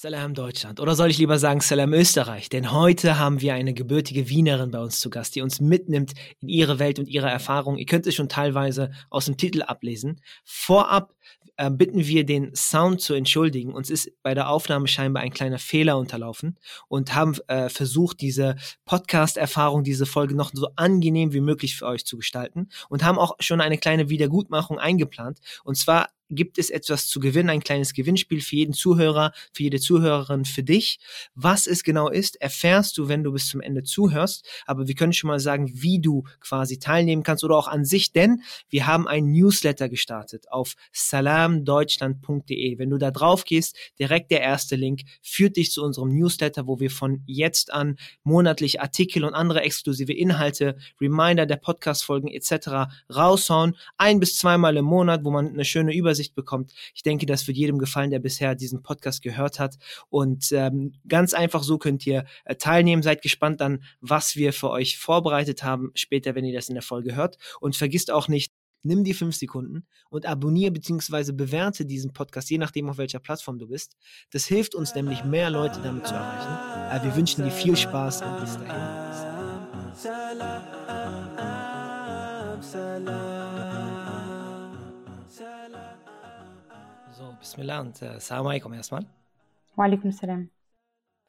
Salam Deutschland oder soll ich lieber sagen Salam Österreich, denn heute haben wir eine gebürtige Wienerin bei uns zu Gast, die uns mitnimmt in ihre Welt und ihre Erfahrung. Ihr könnt es schon teilweise aus dem Titel ablesen. Vorab äh, bitten wir den Sound zu entschuldigen. Uns ist bei der Aufnahme scheinbar ein kleiner Fehler unterlaufen und haben äh, versucht, diese Podcast-Erfahrung, diese Folge noch so angenehm wie möglich für euch zu gestalten und haben auch schon eine kleine Wiedergutmachung eingeplant. Und zwar gibt es etwas zu gewinnen, ein kleines Gewinnspiel für jeden Zuhörer, für jede Zuhörerin, für dich. Was es genau ist, erfährst du, wenn du bis zum Ende zuhörst. Aber wir können schon mal sagen, wie du quasi teilnehmen kannst oder auch an sich, denn wir haben ein Newsletter gestartet auf salamdeutschland.de. Wenn du da drauf gehst, direkt der erste Link führt dich zu unserem Newsletter, wo wir von jetzt an monatlich Artikel und andere exklusive Inhalte, Reminder der Podcast-Folgen etc. raushauen. Ein bis zweimal im Monat, wo man eine schöne Übersicht Übersicht bekommt. Ich denke, das wird jedem gefallen, der bisher diesen Podcast gehört hat. Und ähm, ganz einfach so könnt ihr äh, teilnehmen. Seid gespannt dann, was wir für euch vorbereitet haben, später, wenn ihr das in der Folge hört. Und vergisst auch nicht, nimm die fünf Sekunden und abonniere bzw. bewerte diesen Podcast, je nachdem, auf welcher Plattform du bist. Das hilft uns nämlich, mehr Leute damit zu erreichen. Äh, wir wünschen dir viel Spaß und bis dahin. So, Bismillah und äh, Salam alaikum erstmal. Wa alaikum salam.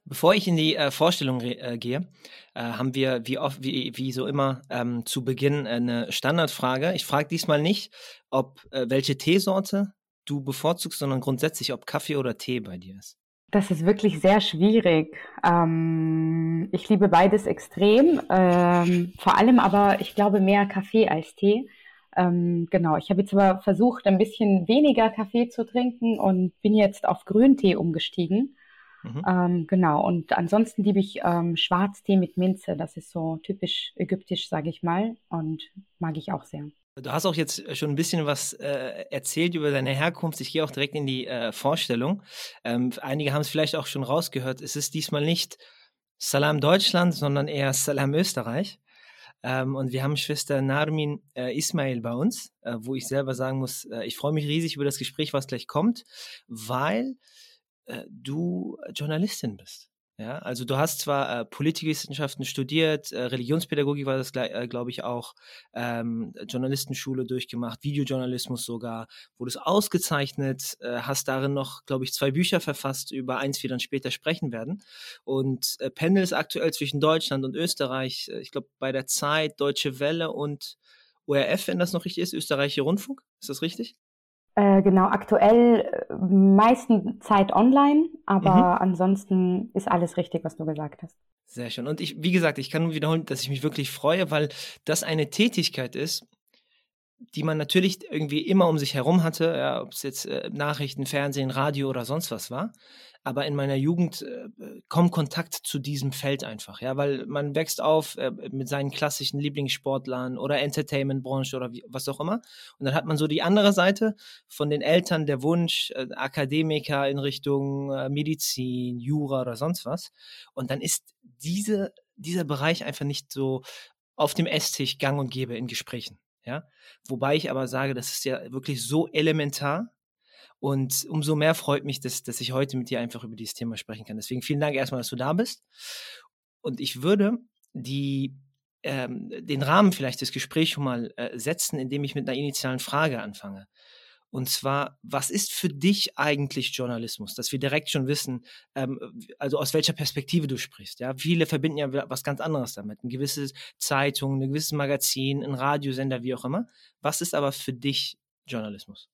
Bevor ich in die äh, Vorstellung äh, gehe, äh, haben wir wie oft, wie, wie so immer ähm, zu Beginn eine Standardfrage. Ich frage diesmal nicht, ob äh, welche Teesorte du bevorzugst, sondern grundsätzlich, ob Kaffee oder Tee bei dir ist. Das ist wirklich sehr schwierig. Ähm, ich liebe beides extrem, ähm, vor allem aber, ich glaube, mehr Kaffee als Tee. Ähm, genau, ich habe jetzt aber versucht, ein bisschen weniger Kaffee zu trinken und bin jetzt auf Grüntee umgestiegen. Mhm. Ähm, genau, und ansonsten liebe ich ähm, Schwarztee mit Minze. Das ist so typisch ägyptisch, sage ich mal, und mag ich auch sehr. Du hast auch jetzt schon ein bisschen was äh, erzählt über deine Herkunft. Ich gehe auch direkt in die äh, Vorstellung. Ähm, einige haben es vielleicht auch schon rausgehört. Es ist diesmal nicht Salam Deutschland, sondern eher Salam Österreich. Ähm, und wir haben Schwester Narmin äh, Ismail bei uns, äh, wo ich selber sagen muss, äh, ich freue mich riesig über das Gespräch, was gleich kommt, weil äh, du Journalistin bist. Ja, also du hast zwar äh, Politikwissenschaften studiert, äh, Religionspädagogik war das, äh, glaube ich, auch, ähm, Journalistenschule durchgemacht, Videojournalismus sogar, wurdest ausgezeichnet, äh, hast darin noch, glaube ich, zwei Bücher verfasst, über eins wir dann später sprechen werden. Und äh, pendelst aktuell zwischen Deutschland und Österreich, äh, ich glaube, bei der Zeit, Deutsche Welle und ORF, wenn das noch richtig ist, Österreichische Rundfunk, ist das richtig? Äh, genau, aktuell äh, meisten Zeit online, aber mhm. ansonsten ist alles richtig, was du gesagt hast. Sehr schön. Und ich, wie gesagt, ich kann nur wiederholen, dass ich mich wirklich freue, weil das eine Tätigkeit ist, die man natürlich irgendwie immer um sich herum hatte, ja, ob es jetzt äh, Nachrichten, Fernsehen, Radio oder sonst was war aber in meiner Jugend äh, kommt Kontakt zu diesem Feld einfach, ja, weil man wächst auf äh, mit seinen klassischen Lieblingssportlern oder Entertainmentbranche oder wie, was auch immer. Und dann hat man so die andere Seite von den Eltern, der Wunsch, äh, Akademiker in Richtung äh, Medizin, Jura oder sonst was. Und dann ist diese, dieser Bereich einfach nicht so auf dem Esstisch gang und gäbe in Gesprächen. Ja, wobei ich aber sage, das ist ja wirklich so elementar, und umso mehr freut mich, dass, dass ich heute mit dir einfach über dieses Thema sprechen kann. Deswegen vielen Dank erstmal, dass du da bist. Und ich würde die, ähm, den Rahmen vielleicht des Gesprächs schon mal äh, setzen, indem ich mit einer initialen Frage anfange. Und zwar, was ist für dich eigentlich Journalismus? Dass wir direkt schon wissen, ähm, also aus welcher Perspektive du sprichst. Ja, viele verbinden ja was ganz anderes damit. Eine gewisse Zeitung, ein gewisses Magazin, ein Radiosender, wie auch immer. Was ist aber für dich Journalismus?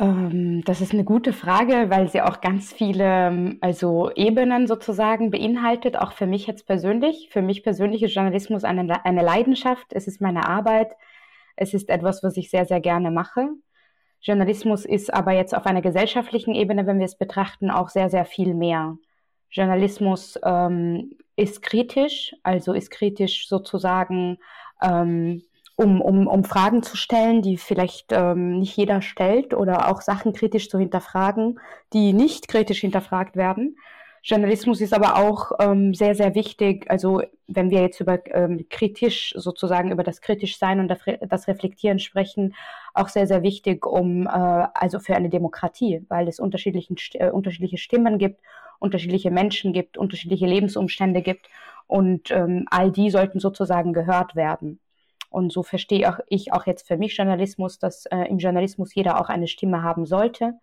Ähm, das ist eine gute Frage, weil sie auch ganz viele, ähm, also Ebenen sozusagen beinhaltet, auch für mich jetzt persönlich. Für mich persönlich ist Journalismus eine, eine Leidenschaft, es ist meine Arbeit, es ist etwas, was ich sehr, sehr gerne mache. Journalismus ist aber jetzt auf einer gesellschaftlichen Ebene, wenn wir es betrachten, auch sehr, sehr viel mehr. Journalismus ähm, ist kritisch, also ist kritisch sozusagen ähm, um, um, um Fragen zu stellen, die vielleicht ähm, nicht jeder stellt oder auch Sachen kritisch zu hinterfragen, die nicht kritisch hinterfragt werden. Journalismus ist aber auch ähm, sehr, sehr wichtig. Also wenn wir jetzt über ähm, kritisch sozusagen über das kritisch Sein und das Reflektieren sprechen, auch sehr, sehr wichtig, um äh, also für eine Demokratie, weil es unterschiedlichen, äh, unterschiedliche Stimmen gibt, unterschiedliche Menschen gibt, unterschiedliche Lebensumstände gibt und ähm, all die sollten sozusagen gehört werden. Und so verstehe auch ich auch jetzt für mich Journalismus, dass äh, im Journalismus jeder auch eine Stimme haben sollte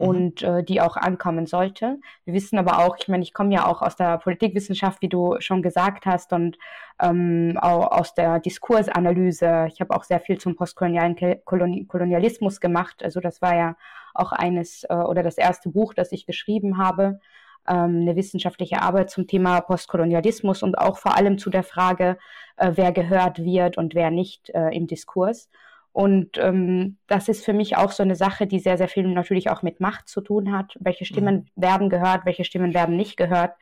Mhm. und äh, die auch ankommen sollte. Wir wissen aber auch, ich meine, ich komme ja auch aus der Politikwissenschaft, wie du schon gesagt hast, und ähm, auch aus der Diskursanalyse. Ich habe auch sehr viel zum postkolonialen Kolonialismus gemacht. Also das war ja auch eines äh, oder das erste Buch, das ich geschrieben habe ähm, eine wissenschaftliche Arbeit zum Thema Postkolonialismus und auch vor allem zu der Frage, äh, wer gehört wird und wer nicht äh, im Diskurs. Und ähm, das ist für mich auch so eine Sache, die sehr, sehr viel natürlich auch mit Macht zu tun hat. Welche Stimmen mhm. werden gehört, welche Stimmen werden nicht gehört?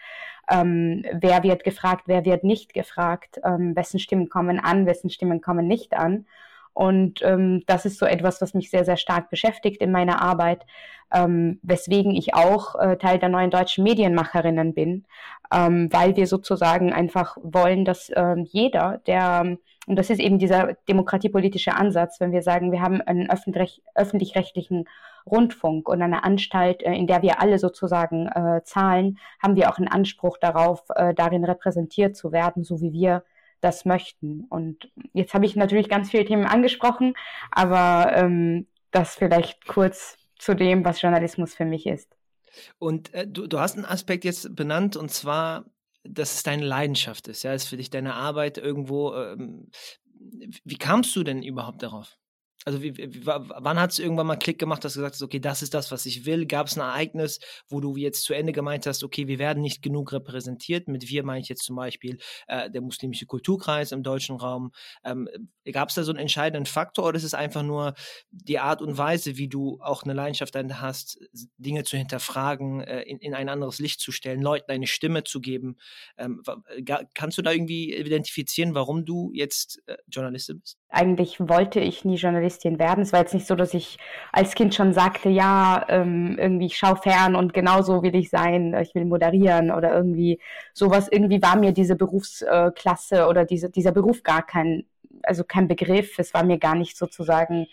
Ähm, wer wird gefragt, wer wird nicht gefragt? Ähm, wessen Stimmen kommen an, wessen Stimmen kommen nicht an? Und ähm, das ist so etwas, was mich sehr, sehr stark beschäftigt in meiner Arbeit, ähm, weswegen ich auch äh, Teil der neuen deutschen Medienmacherinnen bin, ähm, weil wir sozusagen einfach wollen, dass ähm, jeder, der und das ist eben dieser demokratiepolitische Ansatz, wenn wir sagen, wir haben einen öffentlich-rechtlichen Rundfunk und eine Anstalt, äh, in der wir alle sozusagen äh, zahlen, haben wir auch einen Anspruch darauf, äh, darin repräsentiert zu werden, so wie wir das möchten. Und jetzt habe ich natürlich ganz viele Themen angesprochen, aber ähm, das vielleicht kurz zu dem, was Journalismus für mich ist. Und äh, du, du hast einen Aspekt jetzt benannt, und zwar dass es deine Leidenschaft ist, ja, ist für dich deine Arbeit irgendwo. Ähm, wie kamst du denn überhaupt darauf? Also wie, wie, wann hat es irgendwann mal Klick gemacht, dass du gesagt hast, okay, das ist das, was ich will? Gab es ein Ereignis, wo du jetzt zu Ende gemeint hast, okay, wir werden nicht genug repräsentiert? Mit wir meine ich jetzt zum Beispiel äh, der muslimische Kulturkreis im deutschen Raum. Ähm, Gab es da so einen entscheidenden Faktor oder ist es einfach nur die Art und Weise, wie du auch eine Leidenschaft hast, Dinge zu hinterfragen, äh, in, in ein anderes Licht zu stellen, Leuten eine Stimme zu geben? Ähm, kannst du da irgendwie identifizieren, warum du jetzt äh, Journalistin bist? Eigentlich wollte ich nie Journalistin werden. Es war jetzt nicht so, dass ich als Kind schon sagte, ja, ähm, irgendwie ich schaue fern und genauso will ich sein, ich will moderieren oder irgendwie sowas. Irgendwie war mir diese Berufsklasse oder diese, dieser Beruf gar kein, also kein Begriff. Es war mir gar nicht sozusagen,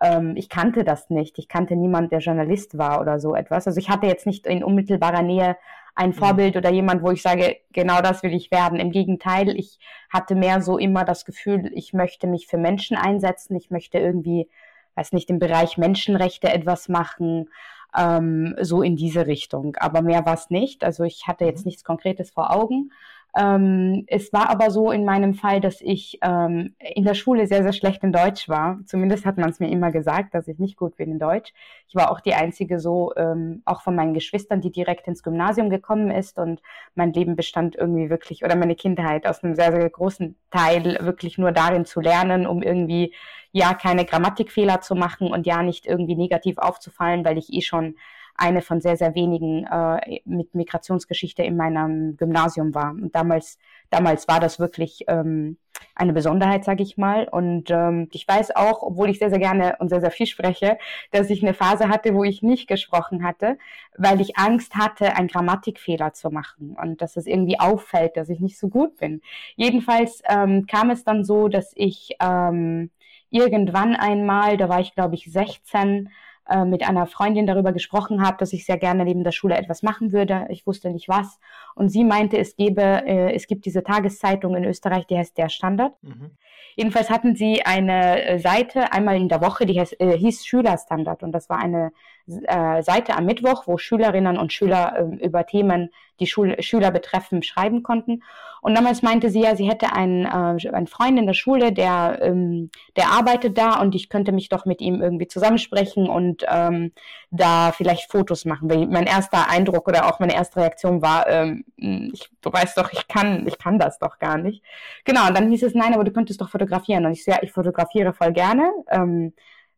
ähm, ich kannte das nicht. Ich kannte niemand, der Journalist war oder so etwas. Also ich hatte jetzt nicht in unmittelbarer Nähe ein mhm. Vorbild oder jemand, wo ich sage, genau das will ich werden. Im Gegenteil, ich hatte mehr so immer das Gefühl, ich möchte mich für Menschen einsetzen, ich möchte irgendwie, weiß nicht, im Bereich Menschenrechte etwas machen, ähm, so in diese Richtung. Aber mehr war es nicht. Also ich hatte jetzt mhm. nichts Konkretes vor Augen. Ähm, es war aber so in meinem Fall, dass ich ähm, in der Schule sehr, sehr schlecht in Deutsch war. Zumindest hat man es mir immer gesagt, dass ich nicht gut bin in Deutsch. Ich war auch die einzige so, ähm, auch von meinen Geschwistern, die direkt ins Gymnasium gekommen ist und mein Leben bestand irgendwie wirklich, oder meine Kindheit aus einem sehr, sehr großen Teil wirklich nur darin zu lernen, um irgendwie ja keine Grammatikfehler zu machen und ja nicht irgendwie negativ aufzufallen, weil ich eh schon eine von sehr, sehr wenigen äh, mit Migrationsgeschichte in meinem Gymnasium war. Und damals, damals war das wirklich ähm, eine Besonderheit, sage ich mal. Und ähm, ich weiß auch, obwohl ich sehr, sehr gerne und sehr, sehr viel spreche, dass ich eine Phase hatte, wo ich nicht gesprochen hatte, weil ich Angst hatte, einen Grammatikfehler zu machen und dass es irgendwie auffällt, dass ich nicht so gut bin. Jedenfalls ähm, kam es dann so, dass ich ähm, irgendwann einmal, da war ich glaube ich 16, äh, mit einer Freundin darüber gesprochen habe, dass ich sehr gerne neben der Schule etwas machen würde. Ich wusste nicht was. Und sie meinte, es gebe, äh, es gibt diese Tageszeitung in Österreich, die heißt Der Standard. Mhm. Jedenfalls hatten sie eine äh, Seite einmal in der Woche, die heißt, äh, hieß Schülerstandard. Und das war eine äh, Seite am Mittwoch, wo Schülerinnen und Schüler äh, über Themen, die Schul Schüler betreffen, schreiben konnten. Und damals meinte sie ja, sie hätte einen, äh, einen Freund in der Schule, der, ähm, der arbeitet da und ich könnte mich doch mit ihm irgendwie zusammensprechen und ähm, da vielleicht Fotos machen. Weil mein erster Eindruck oder auch meine erste Reaktion war, ähm, ich, du weißt doch, ich kann, ich kann das doch gar nicht. Genau, und dann hieß es, nein, aber du könntest doch fotografieren. Und ich so, ja, ich fotografiere voll gerne. Ähm,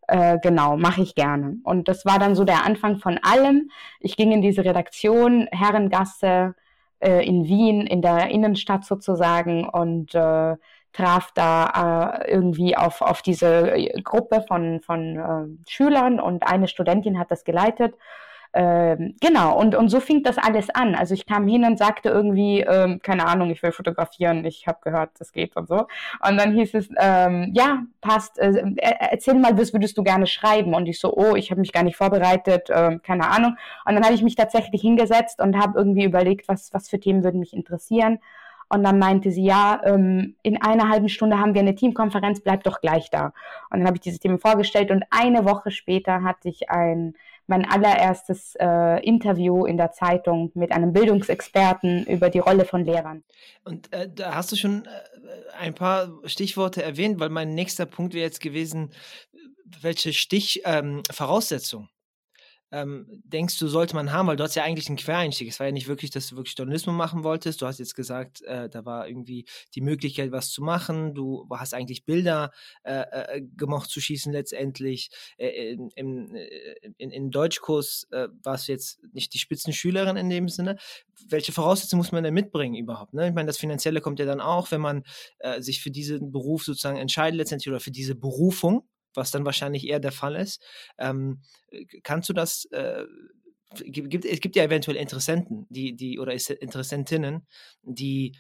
äh, genau, mache ich gerne. Und das war dann so der Anfang von allem. Ich ging in diese Redaktion, Herrengasse äh, in Wien, in der Innenstadt sozusagen und äh, traf da äh, irgendwie auf, auf diese Gruppe von, von äh, Schülern und eine Studentin hat das geleitet ähm, genau, und, und so fing das alles an. Also ich kam hin und sagte irgendwie, ähm, keine Ahnung, ich will fotografieren, ich habe gehört, das geht und so. Und dann hieß es, ähm, ja, passt, äh, erzähl mal, was würdest du gerne schreiben? Und ich so, oh, ich habe mich gar nicht vorbereitet, äh, keine Ahnung. Und dann habe ich mich tatsächlich hingesetzt und habe irgendwie überlegt, was, was für Themen würden mich interessieren. Und dann meinte sie, ja, ähm, in einer halben Stunde haben wir eine Teamkonferenz, bleib doch gleich da. Und dann habe ich dieses Thema vorgestellt und eine Woche später hatte ich ein mein allererstes äh, Interview in der Zeitung mit einem Bildungsexperten über die Rolle von Lehrern. Und äh, da hast du schon äh, ein paar Stichworte erwähnt, weil mein nächster Punkt wäre jetzt gewesen, welche Stichvoraussetzungen ähm, ähm, denkst du, sollte man haben? Weil du hast ja eigentlich einen Quereinstieg. Es war ja nicht wirklich, dass du wirklich Journalismus machen wolltest. Du hast jetzt gesagt, äh, da war irgendwie die Möglichkeit, was zu machen. Du hast eigentlich Bilder äh, äh, gemocht zu schießen letztendlich. Äh, in, äh, in, in Deutschkurs äh, warst du jetzt nicht die Spitzenschülerin in dem Sinne. Welche Voraussetzungen muss man denn mitbringen überhaupt? Ne? Ich meine, das Finanzielle kommt ja dann auch, wenn man sich für diesen Beruf sozusagen entscheidet letztendlich oder für diese Berufung was dann wahrscheinlich eher der Fall ist. Ähm, kannst du das, äh, gibt, es gibt ja eventuell Interessenten, die, die, oder Interessentinnen, die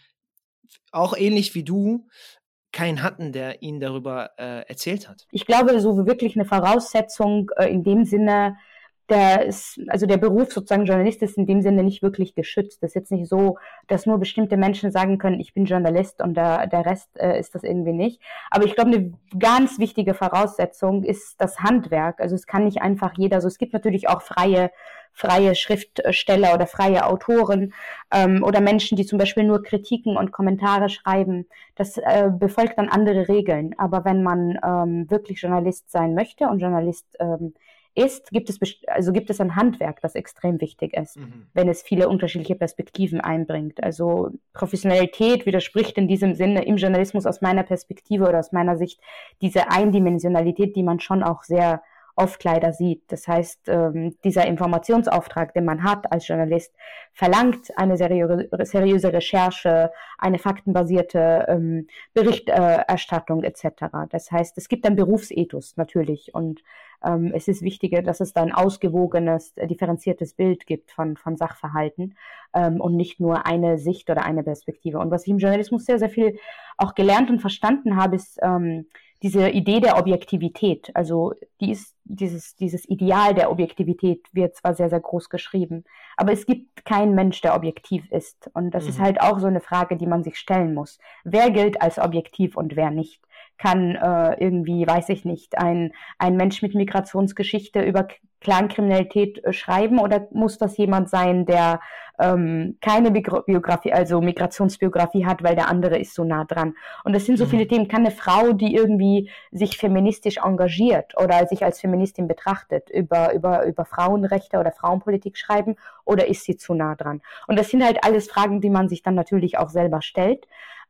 auch ähnlich wie du keinen hatten, der ihnen darüber äh, erzählt hat. Ich glaube, so wirklich eine Voraussetzung äh, in dem Sinne, der ist, also der Beruf sozusagen Journalist ist in dem Sinne nicht wirklich geschützt. Das ist jetzt nicht so, dass nur bestimmte Menschen sagen können, ich bin Journalist und der, der Rest äh, ist das irgendwie nicht. Aber ich glaube, eine ganz wichtige Voraussetzung ist das Handwerk. Also es kann nicht einfach jeder, so also es gibt natürlich auch freie freie Schriftsteller oder freie Autoren ähm, oder Menschen, die zum Beispiel nur Kritiken und Kommentare schreiben. Das äh, befolgt dann andere Regeln. Aber wenn man ähm, wirklich Journalist sein möchte und Journalist ähm, ist, gibt es, also gibt es ein Handwerk, das extrem wichtig ist, mhm. wenn es viele unterschiedliche Perspektiven einbringt. Also Professionalität widerspricht in diesem Sinne im Journalismus aus meiner Perspektive oder aus meiner Sicht diese Eindimensionalität, die man schon auch sehr oft leider sieht. Das heißt, ähm, dieser Informationsauftrag, den man hat als Journalist, verlangt eine seriöse, seriöse Recherche, eine faktenbasierte ähm, Berichterstattung etc. Das heißt, es gibt ein Berufsethos natürlich und ähm, es ist wichtiger, dass es da ein ausgewogenes, äh, differenziertes Bild gibt von, von Sachverhalten ähm, und nicht nur eine Sicht oder eine Perspektive. Und was ich im Journalismus sehr, sehr viel auch gelernt und verstanden habe, ist, ähm, diese Idee der Objektivität, also die ist, dieses, dieses Ideal der Objektivität wird zwar sehr, sehr groß geschrieben, aber es gibt keinen Mensch, der objektiv ist. Und das mhm. ist halt auch so eine Frage, die man sich stellen muss. Wer gilt als objektiv und wer nicht? Kann äh, irgendwie, weiß ich nicht, ein, ein Mensch mit Migrationsgeschichte über Clankriminalität äh, schreiben oder muss das jemand sein, der ähm, keine Biografie, also Migrationsbiografie hat, weil der andere ist so nah dran. Und das sind so mhm. viele Themen. Kann eine Frau, die irgendwie sich feministisch engagiert oder sich als Feministin betrachtet, über, über, über Frauenrechte oder Frauenpolitik schreiben oder ist sie zu nah dran? Und das sind halt alles Fragen, die man sich dann natürlich auch selber stellt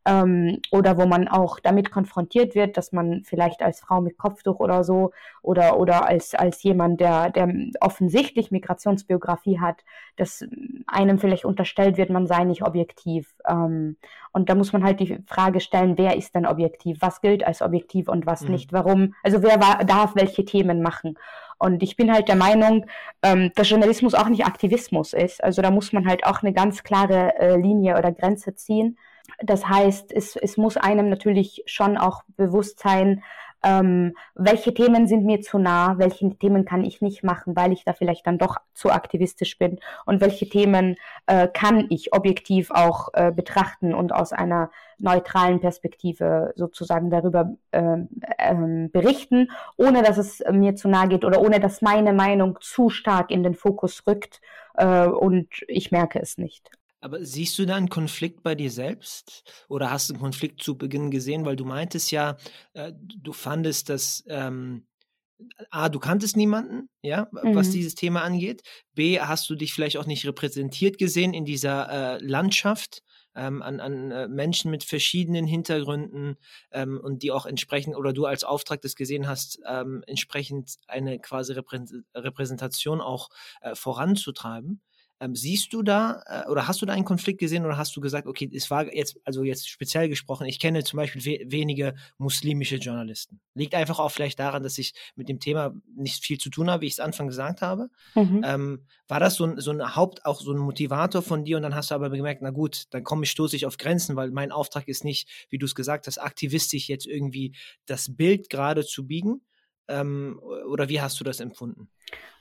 ähm, oder wo man auch damit konfrontiert wird, dass man vielleicht als Frau mit Kopftuch oder so oder, oder als, als jemand, der, der offensichtlich Migrationsbiografie hat, dass einem vielleicht unterstellt wird, man sei nicht objektiv. Ähm, und da muss man halt die Frage stellen, wer ist denn objektiv? Was gilt als objektiv und was mhm. nicht? Warum? Also wer war, darf welche Themen machen? Und ich bin halt der Meinung, ähm, dass Journalismus auch nicht Aktivismus ist. Also da muss man halt auch eine ganz klare äh, Linie oder Grenze ziehen. Das heißt, es, es muss einem natürlich schon auch bewusst sein, ähm, welche Themen sind mir zu nah, welche Themen kann ich nicht machen, weil ich da vielleicht dann doch zu aktivistisch bin und welche Themen äh, kann ich objektiv auch äh, betrachten und aus einer neutralen Perspektive sozusagen darüber äh, ähm, berichten, ohne dass es mir zu nahe geht oder ohne dass meine Meinung zu stark in den Fokus rückt äh, und ich merke es nicht. Aber siehst du da einen Konflikt bei dir selbst? Oder hast du einen Konflikt zu Beginn gesehen? Weil du meintest ja, äh, du fandest, dass ähm, A, du kanntest niemanden, ja, mhm. was dieses Thema angeht. B, hast du dich vielleicht auch nicht repräsentiert gesehen in dieser äh, Landschaft ähm, an, an äh, Menschen mit verschiedenen Hintergründen ähm, und die auch entsprechend, oder du als Auftrag das gesehen hast, ähm, entsprechend eine quasi Reprä Repräsentation auch äh, voranzutreiben. Ähm, siehst du da äh, oder hast du da einen Konflikt gesehen oder hast du gesagt, okay, es war jetzt, also jetzt speziell gesprochen, ich kenne zum Beispiel we wenige muslimische Journalisten. Liegt einfach auch vielleicht daran, dass ich mit dem Thema nicht viel zu tun habe, wie ich es Anfang gesagt habe. Mhm. Ähm, war das so ein, so ein Haupt, auch so ein Motivator von dir und dann hast du aber gemerkt, na gut, dann komme ich, stoße ich auf Grenzen, weil mein Auftrag ist nicht, wie du es gesagt hast, aktivistisch jetzt irgendwie das Bild gerade zu biegen, ähm, oder wie hast du das empfunden?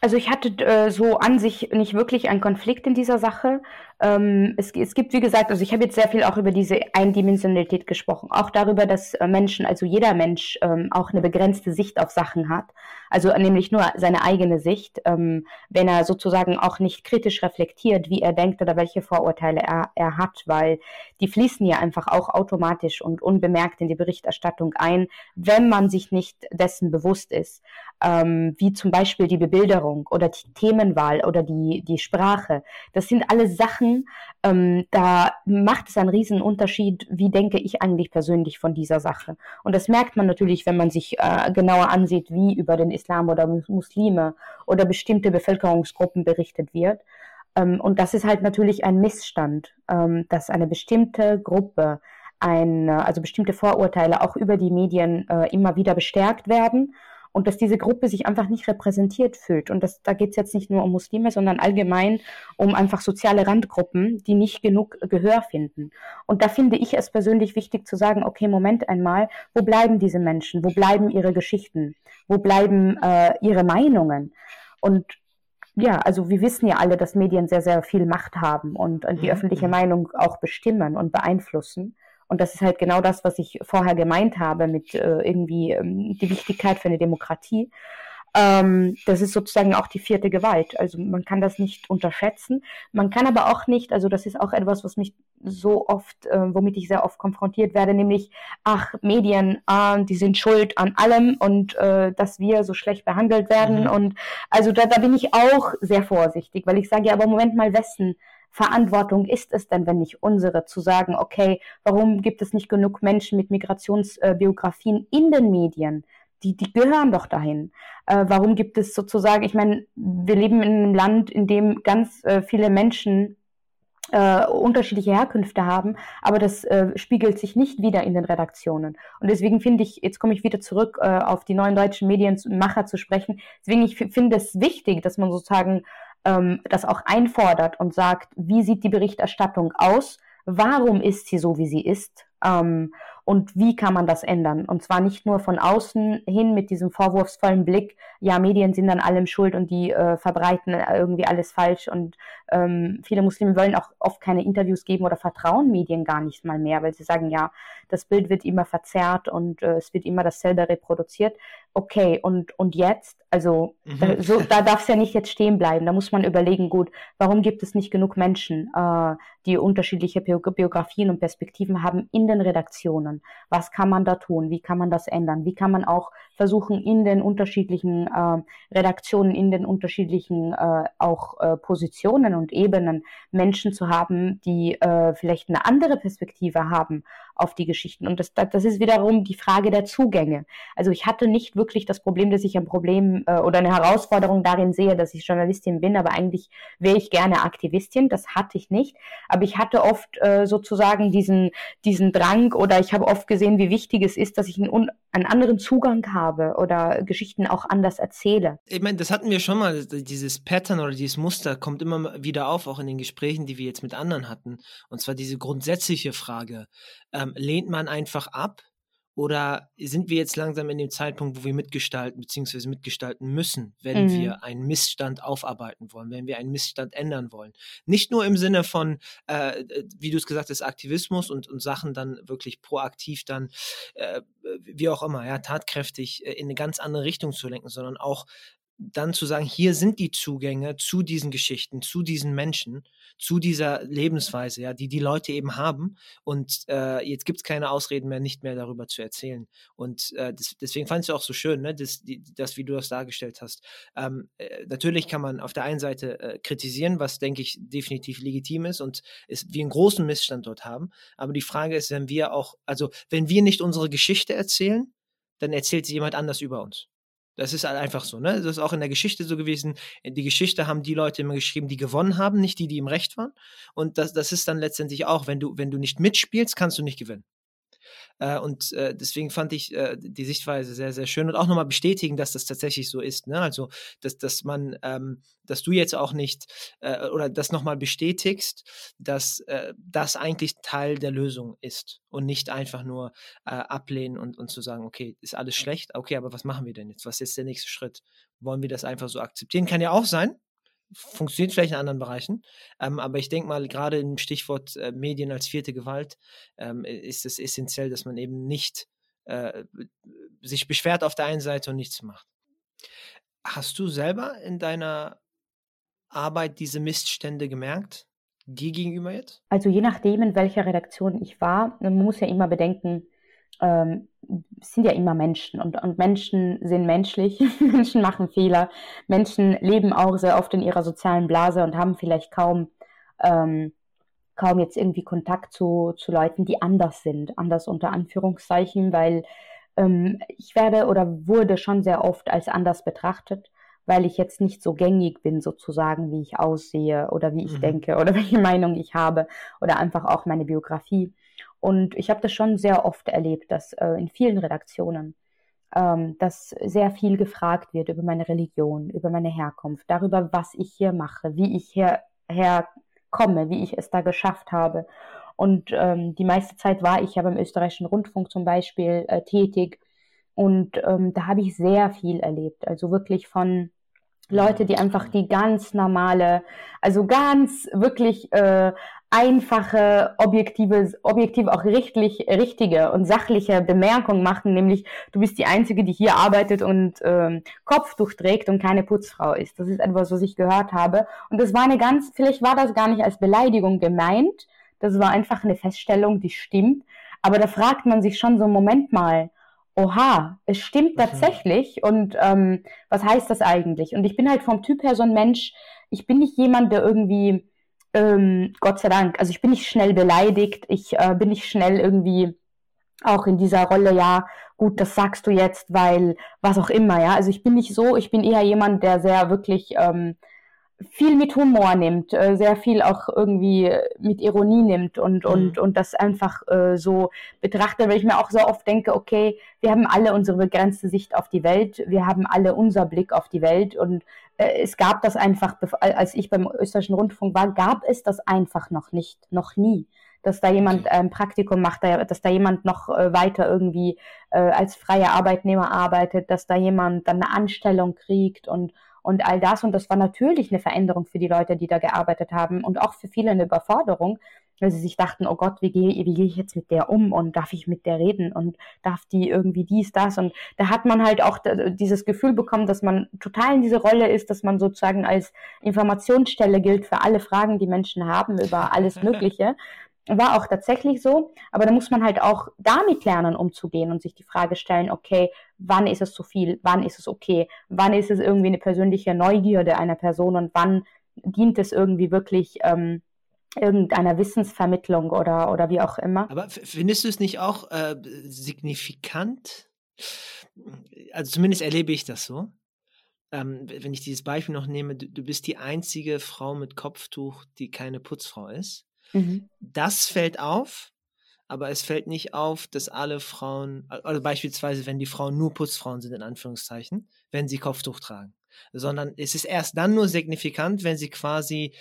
Also ich hatte äh, so an sich nicht wirklich einen Konflikt in dieser Sache. Ähm, es, es, gibt, wie gesagt, also ich habe jetzt sehr viel auch über diese Eindimensionalität gesprochen, auch darüber, dass äh, Menschen, also jeder Mensch ähm, auch eine begrenzte Sicht auf Sachen hat, also nämlich nur seine eigene Sicht, ähm, wenn er sozusagen auch nicht kritisch reflektiert, wie er denkt oder welche Vorurteile er, er hat, weil die fließen ja einfach auch automatisch und unbemerkt in die Berichterstattung ein, wenn man sich nicht dessen bewusst ist, ähm, wie zum Beispiel die Bebilderung oder die Themenwahl oder die, die Sprache. Das sind alles Sachen, ähm, da macht es einen riesen Unterschied, wie denke ich eigentlich persönlich von dieser Sache. Und das merkt man natürlich, wenn man sich äh, genauer ansieht, wie über den Islam oder Muslime oder bestimmte Bevölkerungsgruppen berichtet wird. Ähm, und das ist halt natürlich ein Missstand, ähm, dass eine bestimmte Gruppe ein, also bestimmte Vorurteile auch über die Medien äh, immer wieder bestärkt werden und dass diese Gruppe sich einfach nicht repräsentiert fühlt. Und das, da geht es jetzt nicht nur um Muslime, sondern allgemein um einfach soziale Randgruppen, die nicht genug Gehör finden. Und da finde ich es persönlich wichtig zu sagen, okay, Moment einmal, wo bleiben diese Menschen? Wo bleiben ihre Geschichten? Wo bleiben äh, ihre Meinungen? Und ja, also wir wissen ja alle, dass Medien sehr, sehr viel Macht haben und, und die mhm. öffentliche Meinung auch bestimmen und beeinflussen. Und das ist halt genau das, was ich vorher gemeint habe mit äh, irgendwie ähm, die Wichtigkeit für eine Demokratie. Ähm, das ist sozusagen auch die vierte Gewalt. Also man kann das nicht unterschätzen. Man kann aber auch nicht, also das ist auch etwas, was mich so oft, äh, womit ich sehr oft konfrontiert werde, nämlich, ach, Medien, äh, die sind schuld an allem und äh, dass wir so schlecht behandelt werden. Mhm. Und also da, da bin ich auch sehr vorsichtig, weil ich sage ja, aber Moment mal, wessen Verantwortung ist es denn, wenn nicht unsere, zu sagen, okay, warum gibt es nicht genug Menschen mit Migrationsbiografien in den Medien? Die, die gehören doch dahin. Äh, warum gibt es sozusagen, ich meine, wir leben in einem Land, in dem ganz äh, viele Menschen äh, unterschiedliche Herkünfte haben, aber das äh, spiegelt sich nicht wieder in den Redaktionen. Und deswegen finde ich, jetzt komme ich wieder zurück äh, auf die neuen deutschen Medienmacher zu sprechen, deswegen ich finde es wichtig, dass man sozusagen ähm, das auch einfordert und sagt, wie sieht die Berichterstattung aus? Warum ist sie so, wie sie ist? Ähm, und wie kann man das ändern? Und zwar nicht nur von außen hin mit diesem vorwurfsvollen Blick, ja, Medien sind an allem schuld und die äh, verbreiten irgendwie alles falsch. Und ähm, viele Muslime wollen auch oft keine Interviews geben oder vertrauen Medien gar nicht mal mehr, weil sie sagen, ja, das Bild wird immer verzerrt und äh, es wird immer dasselbe reproduziert. Okay, und, und jetzt? Also mhm. da, so, da darf es ja nicht jetzt stehen bleiben. Da muss man überlegen, gut, warum gibt es nicht genug Menschen, äh, die unterschiedliche Biografien und Perspektiven haben in den Redaktionen? Was kann man da tun? Wie kann man das ändern? Wie kann man auch versuchen, in den unterschiedlichen äh, Redaktionen, in den unterschiedlichen äh, auch äh, Positionen und Ebenen Menschen zu haben, die äh, vielleicht eine andere Perspektive haben auf die Geschichten. Und das, das ist wiederum die Frage der Zugänge. Also ich hatte nicht wirklich das Problem, dass ich ein Problem äh, oder eine Herausforderung darin sehe, dass ich Journalistin bin, aber eigentlich wäre ich gerne Aktivistin. Das hatte ich nicht. Aber ich hatte oft äh, sozusagen diesen, diesen Drang oder ich habe oft gesehen, wie wichtig es ist, dass ich einen, einen anderen Zugang habe oder Geschichten auch anders erzähle. Ich meine, das hatten wir schon mal, dieses Pattern oder dieses Muster kommt immer wieder auf, auch in den Gesprächen, die wir jetzt mit anderen hatten. Und zwar diese grundsätzliche Frage, ähm, lehnt man einfach ab? Oder sind wir jetzt langsam in dem Zeitpunkt, wo wir mitgestalten bzw. mitgestalten müssen, wenn mhm. wir einen Missstand aufarbeiten wollen, wenn wir einen Missstand ändern wollen? Nicht nur im Sinne von, äh, wie du es gesagt hast, Aktivismus und, und Sachen dann wirklich proaktiv dann, äh, wie auch immer, ja, tatkräftig äh, in eine ganz andere Richtung zu lenken, sondern auch dann zu sagen, hier sind die Zugänge zu diesen Geschichten, zu diesen Menschen, zu dieser Lebensweise, ja, die die Leute eben haben. Und äh, jetzt gibt es keine Ausreden mehr, nicht mehr darüber zu erzählen. Und äh, das, deswegen fand ich es auch so schön, ne, dass, die, das, wie du das dargestellt hast. Ähm, äh, natürlich kann man auf der einen Seite äh, kritisieren, was, denke ich, definitiv legitim ist und ist, wir einen großen Missstand dort haben. Aber die Frage ist, wenn wir auch, also wenn wir nicht unsere Geschichte erzählen, dann erzählt sie jemand anders über uns. Das ist halt einfach so, ne? Das ist auch in der Geschichte so gewesen. Die Geschichte haben die Leute immer geschrieben, die gewonnen haben, nicht die, die im Recht waren. Und das, das ist dann letztendlich auch, wenn du, wenn du nicht mitspielst, kannst du nicht gewinnen. Äh, und äh, deswegen fand ich äh, die Sichtweise sehr, sehr schön und auch nochmal bestätigen, dass das tatsächlich so ist. Ne? Also, dass, dass man, ähm, dass du jetzt auch nicht oder das nochmal bestätigst, dass das eigentlich Teil der Lösung ist und nicht einfach nur ablehnen und, und zu sagen, okay, ist alles schlecht, okay, aber was machen wir denn jetzt? Was ist der nächste Schritt? Wollen wir das einfach so akzeptieren? Kann ja auch sein, funktioniert vielleicht in anderen Bereichen. Ähm, aber ich denke mal, gerade im Stichwort äh, Medien als vierte Gewalt ähm, ist es essentiell, dass man eben nicht äh, sich beschwert auf der einen Seite und nichts macht. Hast du selber in deiner Arbeit diese Missstände gemerkt? Dir gegenüber jetzt? Also je nachdem, in welcher Redaktion ich war, man muss ja immer bedenken, ähm, sind ja immer Menschen und, und Menschen sind menschlich, Menschen machen Fehler, Menschen leben auch sehr oft in ihrer sozialen Blase und haben vielleicht kaum, ähm, kaum jetzt irgendwie Kontakt zu, zu Leuten, die anders sind, anders unter Anführungszeichen, weil ähm, ich werde oder wurde schon sehr oft als anders betrachtet, weil ich jetzt nicht so gängig bin sozusagen, wie ich aussehe oder wie ich mhm. denke oder welche Meinung ich habe oder einfach auch meine Biografie. Und ich habe das schon sehr oft erlebt, dass äh, in vielen Redaktionen, ähm, dass sehr viel gefragt wird über meine Religion, über meine Herkunft, darüber, was ich hier mache, wie ich hier herkomme, wie ich es da geschafft habe. Und ähm, die meiste Zeit war ich ja beim österreichischen Rundfunk zum Beispiel äh, tätig. Und ähm, da habe ich sehr viel erlebt. Also wirklich von Leute, die einfach die ganz normale, also ganz wirklich äh, einfache, objektive, objektiv auch richtig, richtige und sachliche Bemerkung machen, nämlich du bist die Einzige, die hier arbeitet und ähm, Kopftuch trägt und keine Putzfrau ist. Das ist etwas, was ich gehört habe. Und das war eine ganz, vielleicht war das gar nicht als Beleidigung gemeint, das war einfach eine Feststellung, die stimmt. Aber da fragt man sich schon so, Moment mal, oha, es stimmt tatsächlich und ähm, was heißt das eigentlich? Und ich bin halt vom Typ her so ein Mensch, ich bin nicht jemand, der irgendwie ähm, Gott sei Dank. Also ich bin nicht schnell beleidigt, ich äh, bin nicht schnell irgendwie auch in dieser Rolle, ja, gut, das sagst du jetzt, weil was auch immer, ja. Also ich bin nicht so, ich bin eher jemand, der sehr wirklich ähm, viel mit Humor nimmt, äh, sehr viel auch irgendwie mit Ironie nimmt und, mhm. und, und das einfach äh, so betrachtet, weil ich mir auch so oft denke, okay, wir haben alle unsere begrenzte Sicht auf die Welt, wir haben alle unser Blick auf die Welt und äh, es gab das einfach, als ich beim österreichischen Rundfunk war, gab es das einfach noch nicht, noch nie dass da jemand ein Praktikum macht, dass da jemand noch äh, weiter irgendwie äh, als freier Arbeitnehmer arbeitet, dass da jemand dann eine Anstellung kriegt und, und all das. Und das war natürlich eine Veränderung für die Leute, die da gearbeitet haben und auch für viele eine Überforderung, weil sie sich dachten, oh Gott, wie gehe, wie gehe ich jetzt mit der um und darf ich mit der reden und darf die irgendwie dies, das. Und da hat man halt auch dieses Gefühl bekommen, dass man total in diese Rolle ist, dass man sozusagen als Informationsstelle gilt für alle Fragen, die Menschen haben über alles Mögliche. War auch tatsächlich so, aber da muss man halt auch damit lernen, umzugehen und sich die Frage stellen, okay, wann ist es zu viel, wann ist es okay, wann ist es irgendwie eine persönliche Neugierde einer Person und wann dient es irgendwie wirklich ähm, irgendeiner Wissensvermittlung oder, oder wie auch immer. Aber findest du es nicht auch äh, signifikant? Also zumindest erlebe ich das so. Ähm, wenn ich dieses Beispiel noch nehme, du, du, bist die einzige Frau mit Kopftuch, die keine Putzfrau ist. Mhm. Das fällt auf, aber es fällt nicht auf, dass alle Frauen, also beispielsweise, wenn die Frauen nur Putzfrauen sind, in Anführungszeichen, wenn sie Kopftuch tragen. Sondern es ist erst dann nur signifikant, wenn sie quasi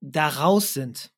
da raus sind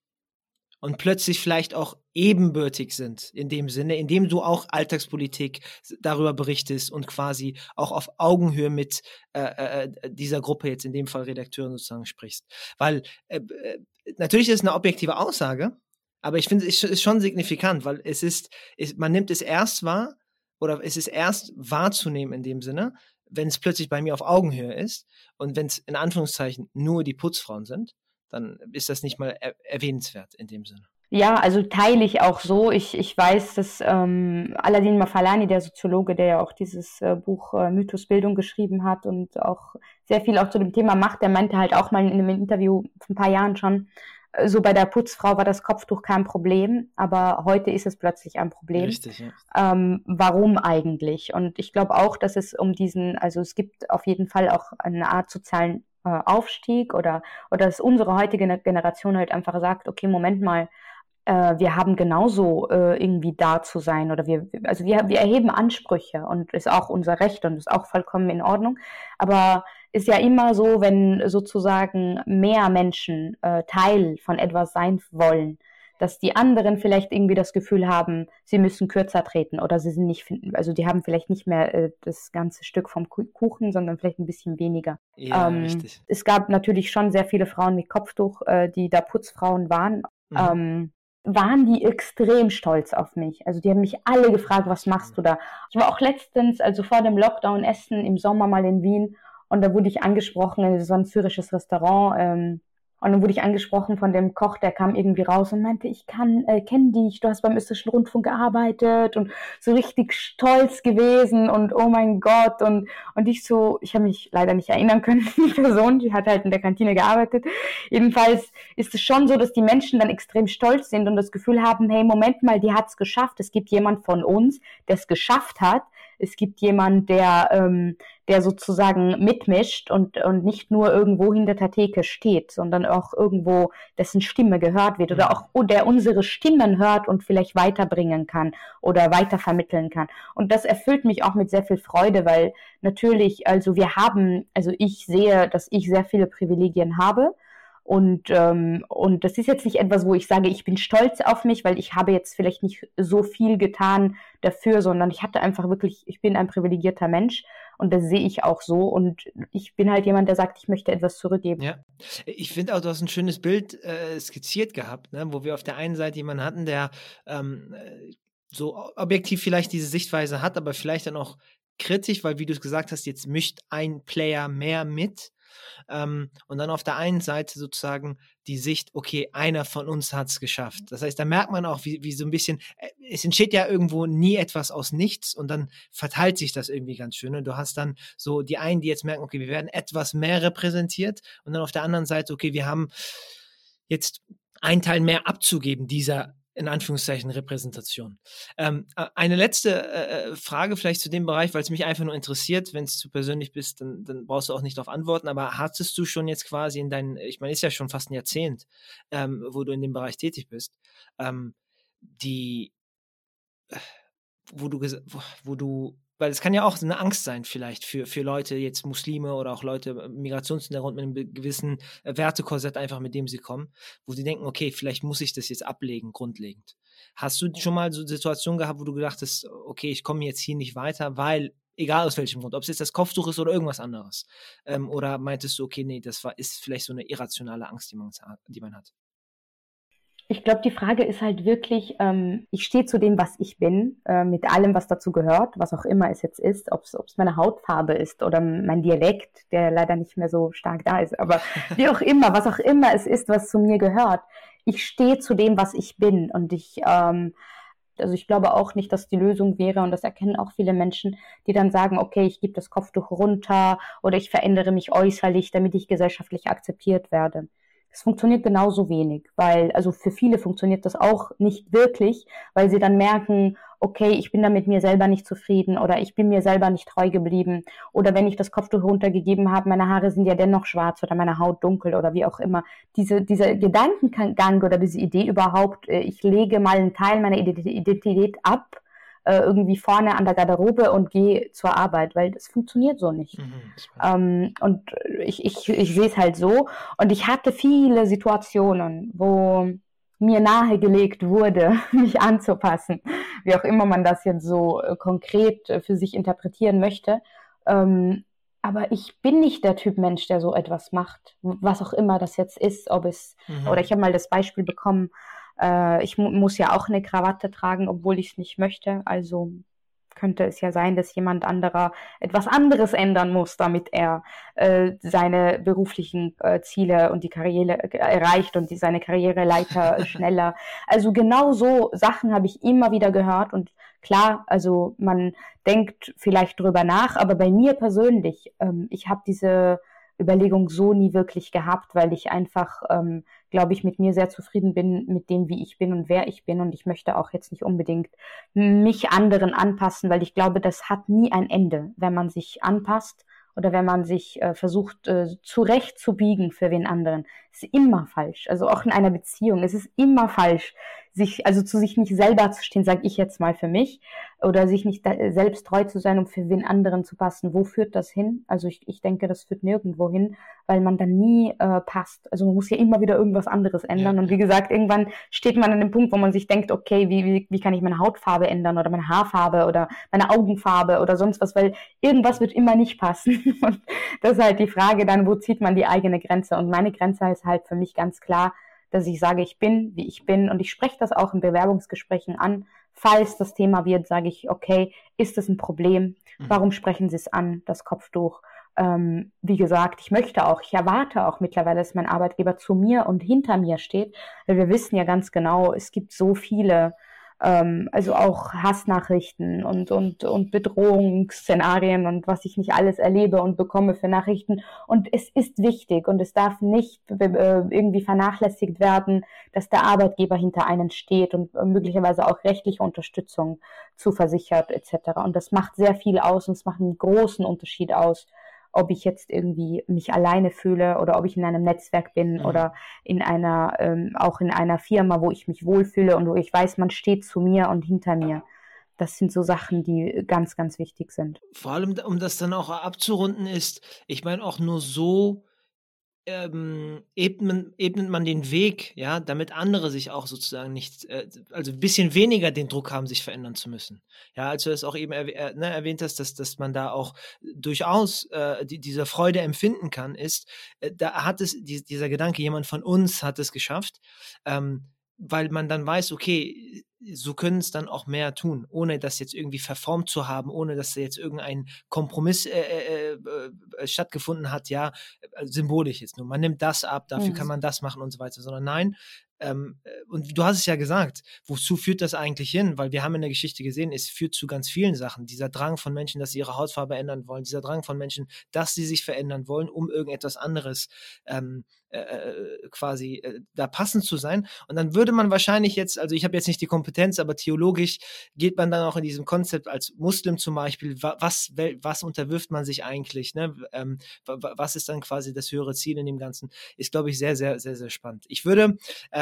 und plötzlich vielleicht auch ebenbürtig sind in dem Sinne, indem du auch Alltagspolitik darüber berichtest und quasi auch auf Augenhöhe mit äh, äh, dieser Gruppe jetzt in dem Fall Redakteuren sozusagen sprichst. Weil äh, äh natürlich ist es eine objektive Aussage, aber ich finde es ist schon signifikant, weil es ist, ist, man nimmt es erst wahr oder es ist erst wahrzunehmen in dem Sinne, wenn es plötzlich bei mir auf Augenhöhe ist und wenn es in Anführungszeichen nur die Putzfrauen sind dann ist das nicht mal er erwähnenswert in dem Sinne. Ja, also teile ich auch so. Ich, ich weiß, dass ähm, Aladin Mafalani, der Soziologe, der ja auch dieses äh, Buch äh, Mythos Bildung geschrieben hat und auch sehr viel auch zu dem Thema macht, der meinte halt auch mal in einem Interview vor ein paar Jahren schon, so bei der Putzfrau war das Kopftuch kein Problem, aber heute ist es plötzlich ein Problem. Richtig, ja. Ähm, warum eigentlich? Und ich glaube auch, dass es um diesen, also es gibt auf jeden Fall auch eine Art sozialen äh, Aufstieg oder, oder dass unsere heutige Generation halt einfach sagt, okay, Moment mal, äh, wir haben genauso äh, irgendwie da zu sein oder wir, also wir, wir erheben Ansprüche und ist auch unser Recht und ist auch vollkommen in Ordnung. Aber ist ja immer so, wenn sozusagen mehr Menschen äh, Teil von etwas sein wollen, dass die anderen vielleicht irgendwie das Gefühl haben, sie müssen kürzer treten oder sie sind nicht, also die haben vielleicht nicht mehr äh, das ganze Stück vom Kuchen, sondern vielleicht ein bisschen weniger. Ja, ähm, richtig. Es gab natürlich schon sehr viele Frauen mit Kopftuch, äh, die da Putzfrauen waren. Mhm. Ähm, waren die extrem stolz auf mich. Also die haben mich alle gefragt, was machst du da? Ich war auch letztens, also vor dem Lockdown Essen im Sommer mal in Wien und da wurde ich angesprochen in so ein syrisches Restaurant. Ähm, und dann wurde ich angesprochen von dem Koch, der kam irgendwie raus und meinte, ich kann, äh, kenne dich, du hast beim österreichischen Rundfunk gearbeitet und so richtig stolz gewesen und oh mein Gott und und ich so, ich habe mich leider nicht erinnern können, die Person, die hat halt in der Kantine gearbeitet. Jedenfalls ist es schon so, dass die Menschen dann extrem stolz sind und das Gefühl haben, hey, Moment mal, die hat's geschafft. Es gibt jemand von uns, der es geschafft hat es gibt jemanden, der, ähm, der sozusagen mitmischt und, und nicht nur irgendwo hinter der Theke steht, sondern auch irgendwo dessen Stimme gehört wird oder auch der unsere Stimmen hört und vielleicht weiterbringen kann oder weitervermitteln kann. Und das erfüllt mich auch mit sehr viel Freude, weil natürlich, also wir haben, also ich sehe, dass ich sehr viele Privilegien habe und, ähm, und das ist jetzt nicht etwas, wo ich sage, ich bin stolz auf mich, weil ich habe jetzt vielleicht nicht so viel getan dafür, sondern ich hatte einfach wirklich, ich bin ein privilegierter Mensch und das sehe ich auch so. Und ich bin halt jemand, der sagt, ich möchte etwas zurückgeben. Ja, ich finde auch, du hast ein schönes Bild äh, skizziert gehabt, ne? wo wir auf der einen Seite jemanden hatten, der ähm, äh, so objektiv vielleicht diese Sichtweise hat, aber vielleicht dann auch kritisch, weil wie du es gesagt hast, jetzt mischt ein Player mehr mit ähm, und dann auf der einen Seite sozusagen die Sicht, okay, einer von uns hat es geschafft. Das heißt, da merkt man auch, wie, wie so ein bisschen, äh, es entsteht ja irgendwo nie etwas aus nichts und dann verteilt sich das irgendwie ganz schön. Und du hast dann so die einen, die jetzt merken, okay, wir werden etwas mehr repräsentiert und dann auf der anderen Seite, okay, wir haben jetzt einen Teil mehr abzugeben dieser in Anführungszeichen Repräsentation. Ähm, eine letzte äh, äh, Frage vielleicht zu dem Bereich, weil es mich einfach nur interessiert. Wenn es zu persönlich bist, dann, dann brauchst du auch nicht darauf antworten. Aber hattest du schon jetzt quasi in deinen, ich meine, ist ja schon fast ein Jahrzehnt, ähm, wo du in dem Bereich tätig bist, ähm, die, wo du, wo, wo du weil es kann ja auch eine Angst sein, vielleicht für, für Leute, jetzt Muslime oder auch Leute äh, Migrationshintergrund mit einem gewissen äh, Wertekorsett einfach, mit dem sie kommen, wo sie denken, okay, vielleicht muss ich das jetzt ablegen, grundlegend. Hast du schon mal so Situationen gehabt, wo du gedacht hast, okay, ich komme jetzt hier nicht weiter, weil, egal aus welchem Grund, ob es jetzt das Kopftuch ist oder irgendwas anderes, ähm, oder meintest du, okay, nee, das war, ist vielleicht so eine irrationale Angst, die man, die man hat? Ich glaube, die Frage ist halt wirklich, ähm, ich stehe zu dem, was ich bin, äh, mit allem, was dazu gehört, was auch immer es jetzt ist, ob es meine Hautfarbe ist oder mein Dialekt, der leider nicht mehr so stark da ist, aber wie auch immer, was auch immer es ist, was zu mir gehört. Ich stehe zu dem, was ich bin und ich, ähm, also ich glaube auch nicht, dass die Lösung wäre, und das erkennen auch viele Menschen, die dann sagen, okay, ich gebe das Kopftuch runter oder ich verändere mich äußerlich, damit ich gesellschaftlich akzeptiert werde. Es funktioniert genauso wenig, weil, also für viele funktioniert das auch nicht wirklich, weil sie dann merken, okay, ich bin da mit mir selber nicht zufrieden oder ich bin mir selber nicht treu geblieben oder wenn ich das Kopftuch runtergegeben habe, meine Haare sind ja dennoch schwarz oder meine Haut dunkel oder wie auch immer. Diese, dieser Gedankengang oder diese Idee überhaupt, äh, ich lege mal einen Teil meiner Identität ab, äh, irgendwie vorne an der Garderobe und gehe zur Arbeit, weil das funktioniert so nicht. Mhm, ähm, und ich, ich, ich sehe es halt so. Und ich hatte viele Situationen, wo mir nahegelegt wurde, mich anzupassen, wie auch immer man das jetzt so äh, konkret äh, für sich interpretieren möchte. Ähm, aber ich bin nicht der Typ Mensch, der so etwas macht, was auch immer das jetzt ist, ob es, mhm. oder ich habe mal das Beispiel bekommen, äh, ich mu muss ja auch eine Krawatte tragen, obwohl ich es nicht möchte. Also könnte es ja sein, dass jemand anderer etwas anderes ändern muss, damit er äh, seine beruflichen äh, Ziele und die Karriere erreicht und die, seine Karriereleiter schneller. Also genau so Sachen habe ich immer wieder gehört und klar, also man denkt vielleicht drüber nach, aber bei mir persönlich, ähm, ich habe diese Überlegung so nie wirklich gehabt, weil ich einfach, ähm, glaube ich, mit mir sehr zufrieden bin, mit dem, wie ich bin und wer ich bin. Und ich möchte auch jetzt nicht unbedingt mich anderen anpassen, weil ich glaube, das hat nie ein Ende, wenn man sich anpasst oder wenn man sich äh, versucht äh, zurechtzubiegen für wen anderen, ist immer falsch. Also auch in einer Beziehung, es ist immer falsch, sich also zu sich nicht selber zu stehen, sage ich jetzt mal für mich, oder sich nicht selbst treu zu sein, um für wen anderen zu passen. Wo führt das hin? Also ich, ich denke, das führt nirgendwo hin, weil man dann nie äh, passt. Also man muss ja immer wieder irgendwas anderes ändern. Ja. Und wie gesagt, irgendwann steht man an dem Punkt, wo man sich denkt, okay, wie, wie, wie kann ich meine Hautfarbe ändern oder meine Haarfarbe oder meine Augenfarbe oder sonst was, weil irgendwas wird immer nicht passen. Und das ist halt die Frage dann, wo zieht man die eigene Grenze? Und meine Grenze ist halt für mich ganz klar, dass ich sage, ich bin, wie ich bin. Und ich spreche das auch in Bewerbungsgesprächen an. Falls das Thema wird, sage ich, okay, ist das ein Problem? Mhm. Warum sprechen Sie es an, das Kopftuch? Ähm, wie gesagt, ich möchte auch, ich erwarte auch mittlerweile, dass mein Arbeitgeber zu mir und hinter mir steht, weil wir wissen ja ganz genau, es gibt so viele ähm, also auch Hassnachrichten und, und, und Bedrohungsszenarien und was ich nicht alles erlebe und bekomme für Nachrichten. Und es ist wichtig und es darf nicht äh, irgendwie vernachlässigt werden, dass der Arbeitgeber hinter einen steht und möglicherweise auch rechtliche Unterstützung zuversichert etc. Und das macht sehr viel aus und es macht einen großen Unterschied aus, ob ich jetzt irgendwie mich alleine fühle oder ob ich in einem Netzwerk bin mhm. oder in einer, ähm, auch in einer Firma, wo ich mich wohlfühle und wo ich weiß, man steht zu mir und hinter mir. Das sind so Sachen, die ganz, ganz wichtig sind. Vor allem, um das dann auch abzurunden, ist, ich meine, auch nur so ähm, ebnet, ebnet, man den Weg, ja, damit andere sich auch sozusagen nicht, äh, also ein bisschen weniger den Druck haben, sich verändern zu müssen. Ja, als du es auch eben erwäh äh, ne, erwähnt hast, dass, dass man da auch durchaus äh, die, diese Freude empfinden kann, ist, äh, da hat es, die, dieser Gedanke, jemand von uns hat es geschafft, ähm, weil man dann weiß, okay, so können es dann auch mehr tun, ohne das jetzt irgendwie verformt zu haben, ohne dass da jetzt irgendein Kompromiss äh, äh, äh, stattgefunden hat, ja, äh, symbolisch jetzt nur. Man nimmt das ab, dafür mhm. kann man das machen und so weiter, sondern nein, ähm, äh, und du hast es ja gesagt, wozu führt das eigentlich hin? Weil wir haben in der Geschichte gesehen, es führt zu ganz vielen Sachen. Dieser Drang von Menschen, dass sie ihre Hautfarbe ändern wollen, dieser Drang von Menschen, dass sie sich verändern wollen, um irgendetwas anderes ähm, äh, äh quasi äh, da passend zu sein. Und dann würde man wahrscheinlich jetzt, also ich habe jetzt nicht die Kompetenz, aber theologisch geht man dann auch in diesem Konzept als Muslim zum Beispiel, was, was unterwirft man sich eigentlich? Ne? Ähm, was ist dann quasi das höhere Ziel in dem Ganzen? Ist, glaube ich, sehr, sehr, sehr, sehr spannend. Ich würde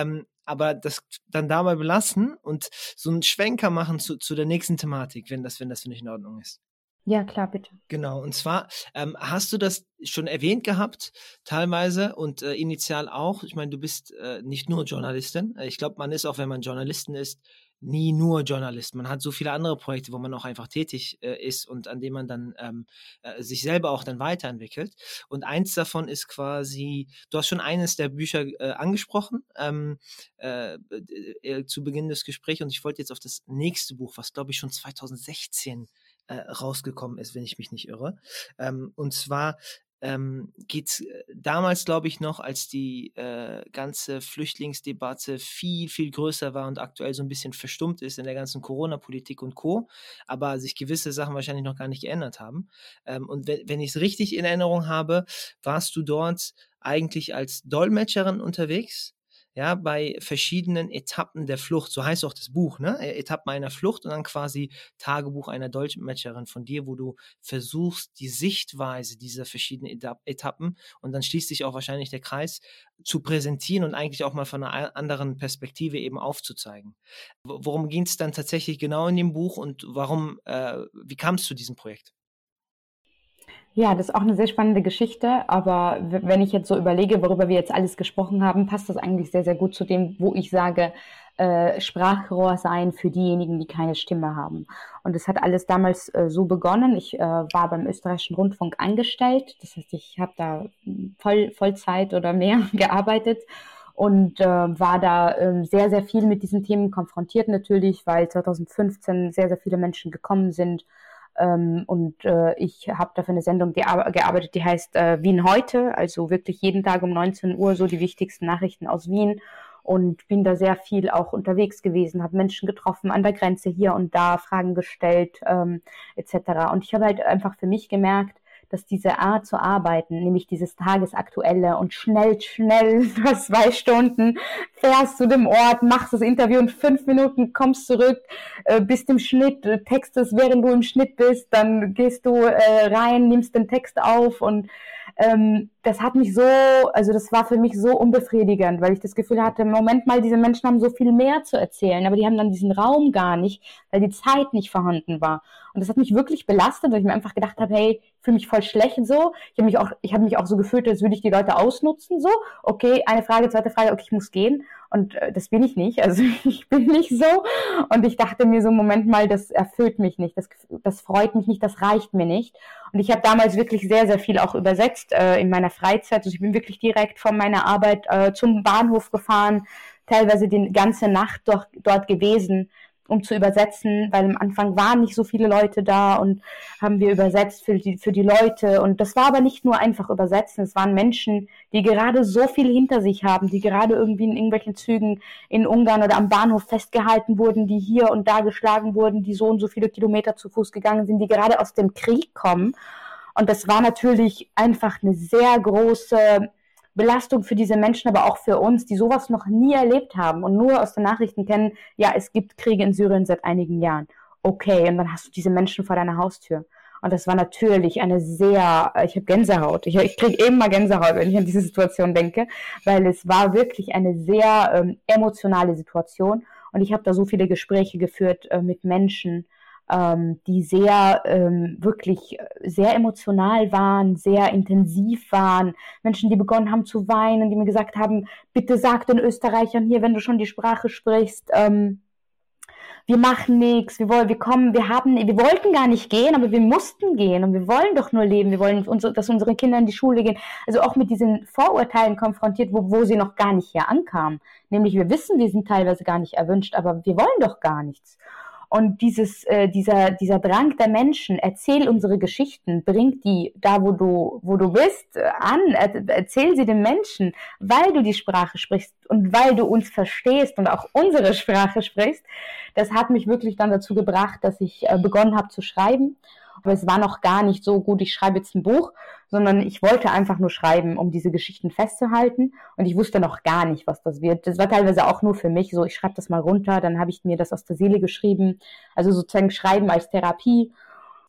ähm, aber das dann da mal belassen und so einen Schwenker machen zu, zu der nächsten Thematik, wenn das, wenn das für dich in Ordnung ist. Ja, klar, bitte. Genau, und zwar ähm, hast du das schon erwähnt gehabt, teilweise und äh, initial auch. Ich meine, du bist äh, nicht nur Journalistin. Ich glaube, man ist auch, wenn man Journalistin ist, nie nur Journalist. Man hat so viele andere Projekte, wo man auch einfach tätig äh, ist und an denen man dann ähm, äh, sich selber auch dann weiterentwickelt. Und eins davon ist quasi, du hast schon eines der Bücher äh, angesprochen ähm, äh, äh, zu Beginn des Gesprächs und ich wollte jetzt auf das nächste Buch, was glaube ich schon 2016 äh, rausgekommen ist, wenn ich mich nicht irre. Ähm, und zwar ähm, geht äh, damals, glaube ich, noch, als die äh, ganze Flüchtlingsdebatte viel, viel größer war und aktuell so ein bisschen verstummt ist in der ganzen Corona-Politik und Co., aber sich gewisse Sachen wahrscheinlich noch gar nicht geändert haben. Ähm, und wenn, wenn ich es richtig in Erinnerung habe, warst du dort eigentlich als Dolmetscherin unterwegs ja, bei verschiedenen Etappen der Flucht, so heißt auch das Buch, ne? E, Etappen einer Flucht und dann quasi Tagebuch einer Dolmetscherin von dir, wo du versuchst, die Sichtweise dieser verschiedenen Etappen und dann schließt sich auch wahrscheinlich der Kreis zu präsentieren und eigentlich auch mal von einer anderen Perspektive eben aufzuzeigen. Worum ging es dann tatsächlich genau in dem Buch und warum, äh, wie kam es zu diesem Projekt? Ja, das ist auch eine sehr spannende Geschichte, aber wenn ich jetzt so überlege, worüber wir jetzt alles gesprochen haben, passt das eigentlich sehr, sehr gut zu dem, wo ich sage, äh, Sprachrohr sein für diejenigen, die keine Stimme haben. Und das hat alles damals äh, so begonnen. Ich äh, war beim österreichischen Rundfunk angestellt, das heißt, ich habe da voll, Vollzeit oder mehr gearbeitet und äh, war da äh, sehr, sehr viel mit diesen Themen konfrontiert natürlich, weil 2015 sehr, sehr viele Menschen gekommen sind ähm, und äh, ich habe dafür eine Sendung gearbeitet, die heißt äh, Wien heute, also wirklich jeden Tag um 19 Uhr so die wichtigsten Nachrichten aus Wien und bin da sehr viel auch unterwegs gewesen, habe Menschen getroffen an der Grenze hier und da, Fragen gestellt ähm, etc. Und ich habe halt einfach für mich gemerkt, dass diese Art zu arbeiten, nämlich dieses Tagesaktuelle und schnell, schnell, zwei Stunden, fährst zu dem Ort, machst das Interview in fünf Minuten, kommst zurück, äh, bist im Schnitt, äh, textest, während du im Schnitt bist, dann gehst du äh, rein, nimmst den Text auf und ähm, das hat mich so, also das war für mich so unbefriedigend, weil ich das Gefühl hatte, Moment mal, diese Menschen haben so viel mehr zu erzählen, aber die haben dann diesen Raum gar nicht, weil die Zeit nicht vorhanden war. Und das hat mich wirklich belastet, weil ich mir einfach gedacht habe, hey, ich fühle mich voll schlecht so. Ich habe mich auch, ich habe mich auch so gefühlt, als würde ich die Leute ausnutzen so. Okay, eine Frage, zweite Frage, okay, ich muss gehen. Und äh, das bin ich nicht. Also ich bin nicht so. Und ich dachte mir so, Moment mal, das erfüllt mich nicht, das, das freut mich nicht, das reicht mir nicht. Und ich habe damals wirklich sehr, sehr viel auch übersetzt äh, in meiner Freizeit. Also ich bin wirklich direkt von meiner Arbeit äh, zum Bahnhof gefahren, teilweise die ganze Nacht dort, dort gewesen um zu übersetzen, weil am Anfang waren nicht so viele Leute da und haben wir übersetzt für die, für die Leute. Und das war aber nicht nur einfach übersetzen, es waren Menschen, die gerade so viel hinter sich haben, die gerade irgendwie in irgendwelchen Zügen in Ungarn oder am Bahnhof festgehalten wurden, die hier und da geschlagen wurden, die so und so viele Kilometer zu Fuß gegangen sind, die gerade aus dem Krieg kommen. Und das war natürlich einfach eine sehr große Belastung für diese Menschen, aber auch für uns, die sowas noch nie erlebt haben und nur aus den Nachrichten kennen, ja, es gibt Kriege in Syrien seit einigen Jahren. Okay, und dann hast du diese Menschen vor deiner Haustür. Und das war natürlich eine sehr, ich habe Gänsehaut. Ich, ich kriege eben mal Gänsehaut, wenn ich an diese Situation denke, weil es war wirklich eine sehr ähm, emotionale Situation. Und ich habe da so viele Gespräche geführt äh, mit Menschen, ähm, die sehr ähm, wirklich sehr emotional waren, sehr intensiv waren. Menschen, die begonnen haben zu weinen, die mir gesagt haben, bitte sag den Österreichern hier, wenn du schon die Sprache sprichst, ähm, wir machen nichts, wir wollen, wir kommen, wir haben, wir wollten gar nicht gehen, aber wir mussten gehen und wir wollen doch nur leben, wir wollen, uns, dass unsere Kinder in die Schule gehen. Also auch mit diesen Vorurteilen konfrontiert, wo, wo sie noch gar nicht hier ankamen. Nämlich wir wissen, wir sind teilweise gar nicht erwünscht, aber wir wollen doch gar nichts. Und dieses, äh, dieser, dieser Drang der Menschen, erzähl unsere Geschichten, bring die da, wo du, wo du bist, äh, an, er, erzähl sie den Menschen, weil du die Sprache sprichst und weil du uns verstehst und auch unsere Sprache sprichst. Das hat mich wirklich dann dazu gebracht, dass ich äh, begonnen habe zu schreiben aber es war noch gar nicht so gut, ich schreibe jetzt ein Buch, sondern ich wollte einfach nur schreiben, um diese Geschichten festzuhalten. Und ich wusste noch gar nicht, was das wird. Das war teilweise auch nur für mich so, ich schreibe das mal runter, dann habe ich mir das aus der Seele geschrieben. Also sozusagen Schreiben als Therapie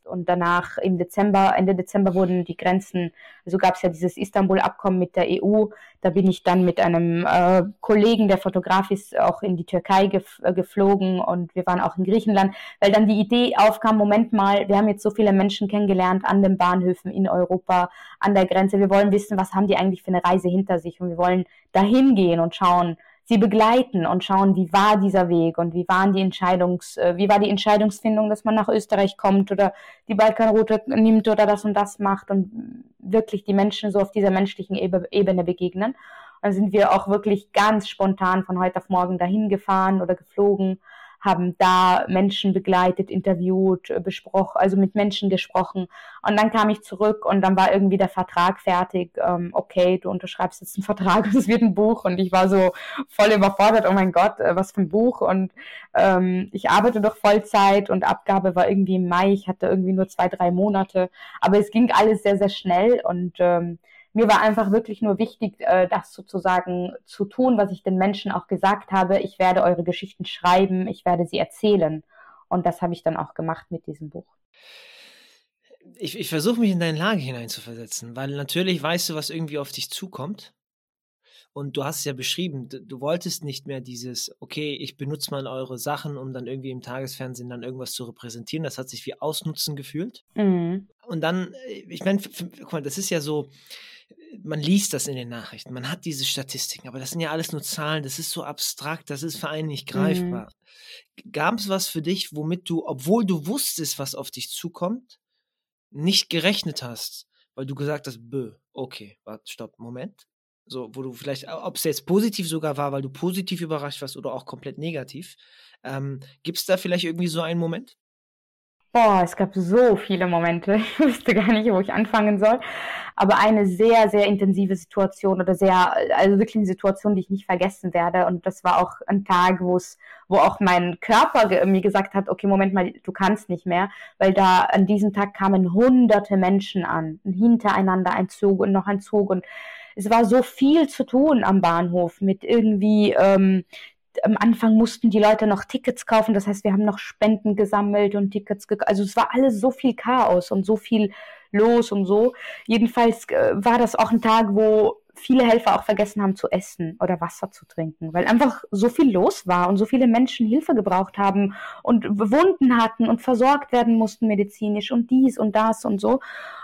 und danach im Dezember, Ende Dezember wurden die Grenzen, also gab es ja dieses Istanbul-Abkommen mit der EU. Da bin ich dann mit einem äh, Kollegen, der Fotograf ist, auch in die Türkei gef äh, geflogen und wir waren auch in Griechenland, weil dann die Idee aufkam, Moment mal, wir haben jetzt so viele Menschen kennengelernt an den Bahnhöfen in Europa, an der Grenze. Wir wollen wissen, was haben die eigentlich für eine Reise hinter sich und wir wollen dahin gehen und schauen, sie begleiten und schauen, wie war dieser Weg und wie waren die Entscheidungs, äh, wie war die Entscheidungsfindung, dass man nach Österreich kommt oder die Balkanroute nimmt oder das und das macht und wirklich die Menschen so auf dieser menschlichen Ebene begegnen. dann sind wir auch wirklich ganz spontan von heute auf morgen dahin gefahren oder geflogen haben da Menschen begleitet, interviewt, äh, besprochen, also mit Menschen gesprochen. Und dann kam ich zurück und dann war irgendwie der Vertrag fertig. Ähm, okay, du unterschreibst jetzt einen Vertrag und es wird ein Buch. Und ich war so voll überfordert. Oh mein Gott, äh, was für ein Buch. Und ähm, ich arbeite doch Vollzeit und Abgabe war irgendwie im Mai. Ich hatte irgendwie nur zwei, drei Monate. Aber es ging alles sehr, sehr schnell und ähm, mir war einfach wirklich nur wichtig, äh, das sozusagen zu tun, was ich den Menschen auch gesagt habe. Ich werde eure Geschichten schreiben, ich werde sie erzählen. Und das habe ich dann auch gemacht mit diesem Buch. Ich, ich versuche mich in deine Lage hineinzuversetzen, weil natürlich weißt du, was irgendwie auf dich zukommt. Und du hast es ja beschrieben, du, wolltest nicht mehr dieses, okay, ich benutze mal eure Sachen, um dann irgendwie im Tagesfernsehen dann irgendwas zu repräsentieren. Das hat sich wie Ausnutzen gefühlt. Mhm. Und dann, äh, ich meine, guck mal, das ist ja so, man liest das in den Nachrichten, man hat diese Statistiken, aber das sind ja alles nur Zahlen, das ist so abstrakt, das ist für einen nicht greifbar. Mhm. Gab es was für dich, womit du, obwohl du wusstest, was auf dich zukommt, nicht gerechnet hast, weil du gesagt hast, bö, okay, warte, stopp, Moment. So, wo du vielleicht, ob es jetzt positiv sogar war, weil du positiv überrascht warst oder auch komplett negativ. Ähm, Gibt es da vielleicht irgendwie so einen Moment? Boah, es gab so viele Momente. Ich wusste gar nicht, wo ich anfangen soll. Aber eine sehr, sehr intensive Situation oder sehr, also wirklich eine Situation, die ich nicht vergessen werde. Und das war auch ein Tag, wo es, wo auch mein Körper mir gesagt hat, okay, Moment mal, du kannst nicht mehr. Weil da an diesem Tag kamen hunderte Menschen an. Hintereinander ein Zug und noch ein Zug. Und es war so viel zu tun am Bahnhof mit irgendwie ähm, am Anfang mussten die Leute noch Tickets kaufen. Das heißt, wir haben noch Spenden gesammelt und Tickets. Ge also es war alles so viel Chaos und so viel los und so. Jedenfalls äh, war das auch ein Tag, wo viele Helfer auch vergessen haben zu essen oder Wasser zu trinken, weil einfach so viel los war und so viele Menschen Hilfe gebraucht haben und Wunden hatten und versorgt werden mussten medizinisch und dies und das und so.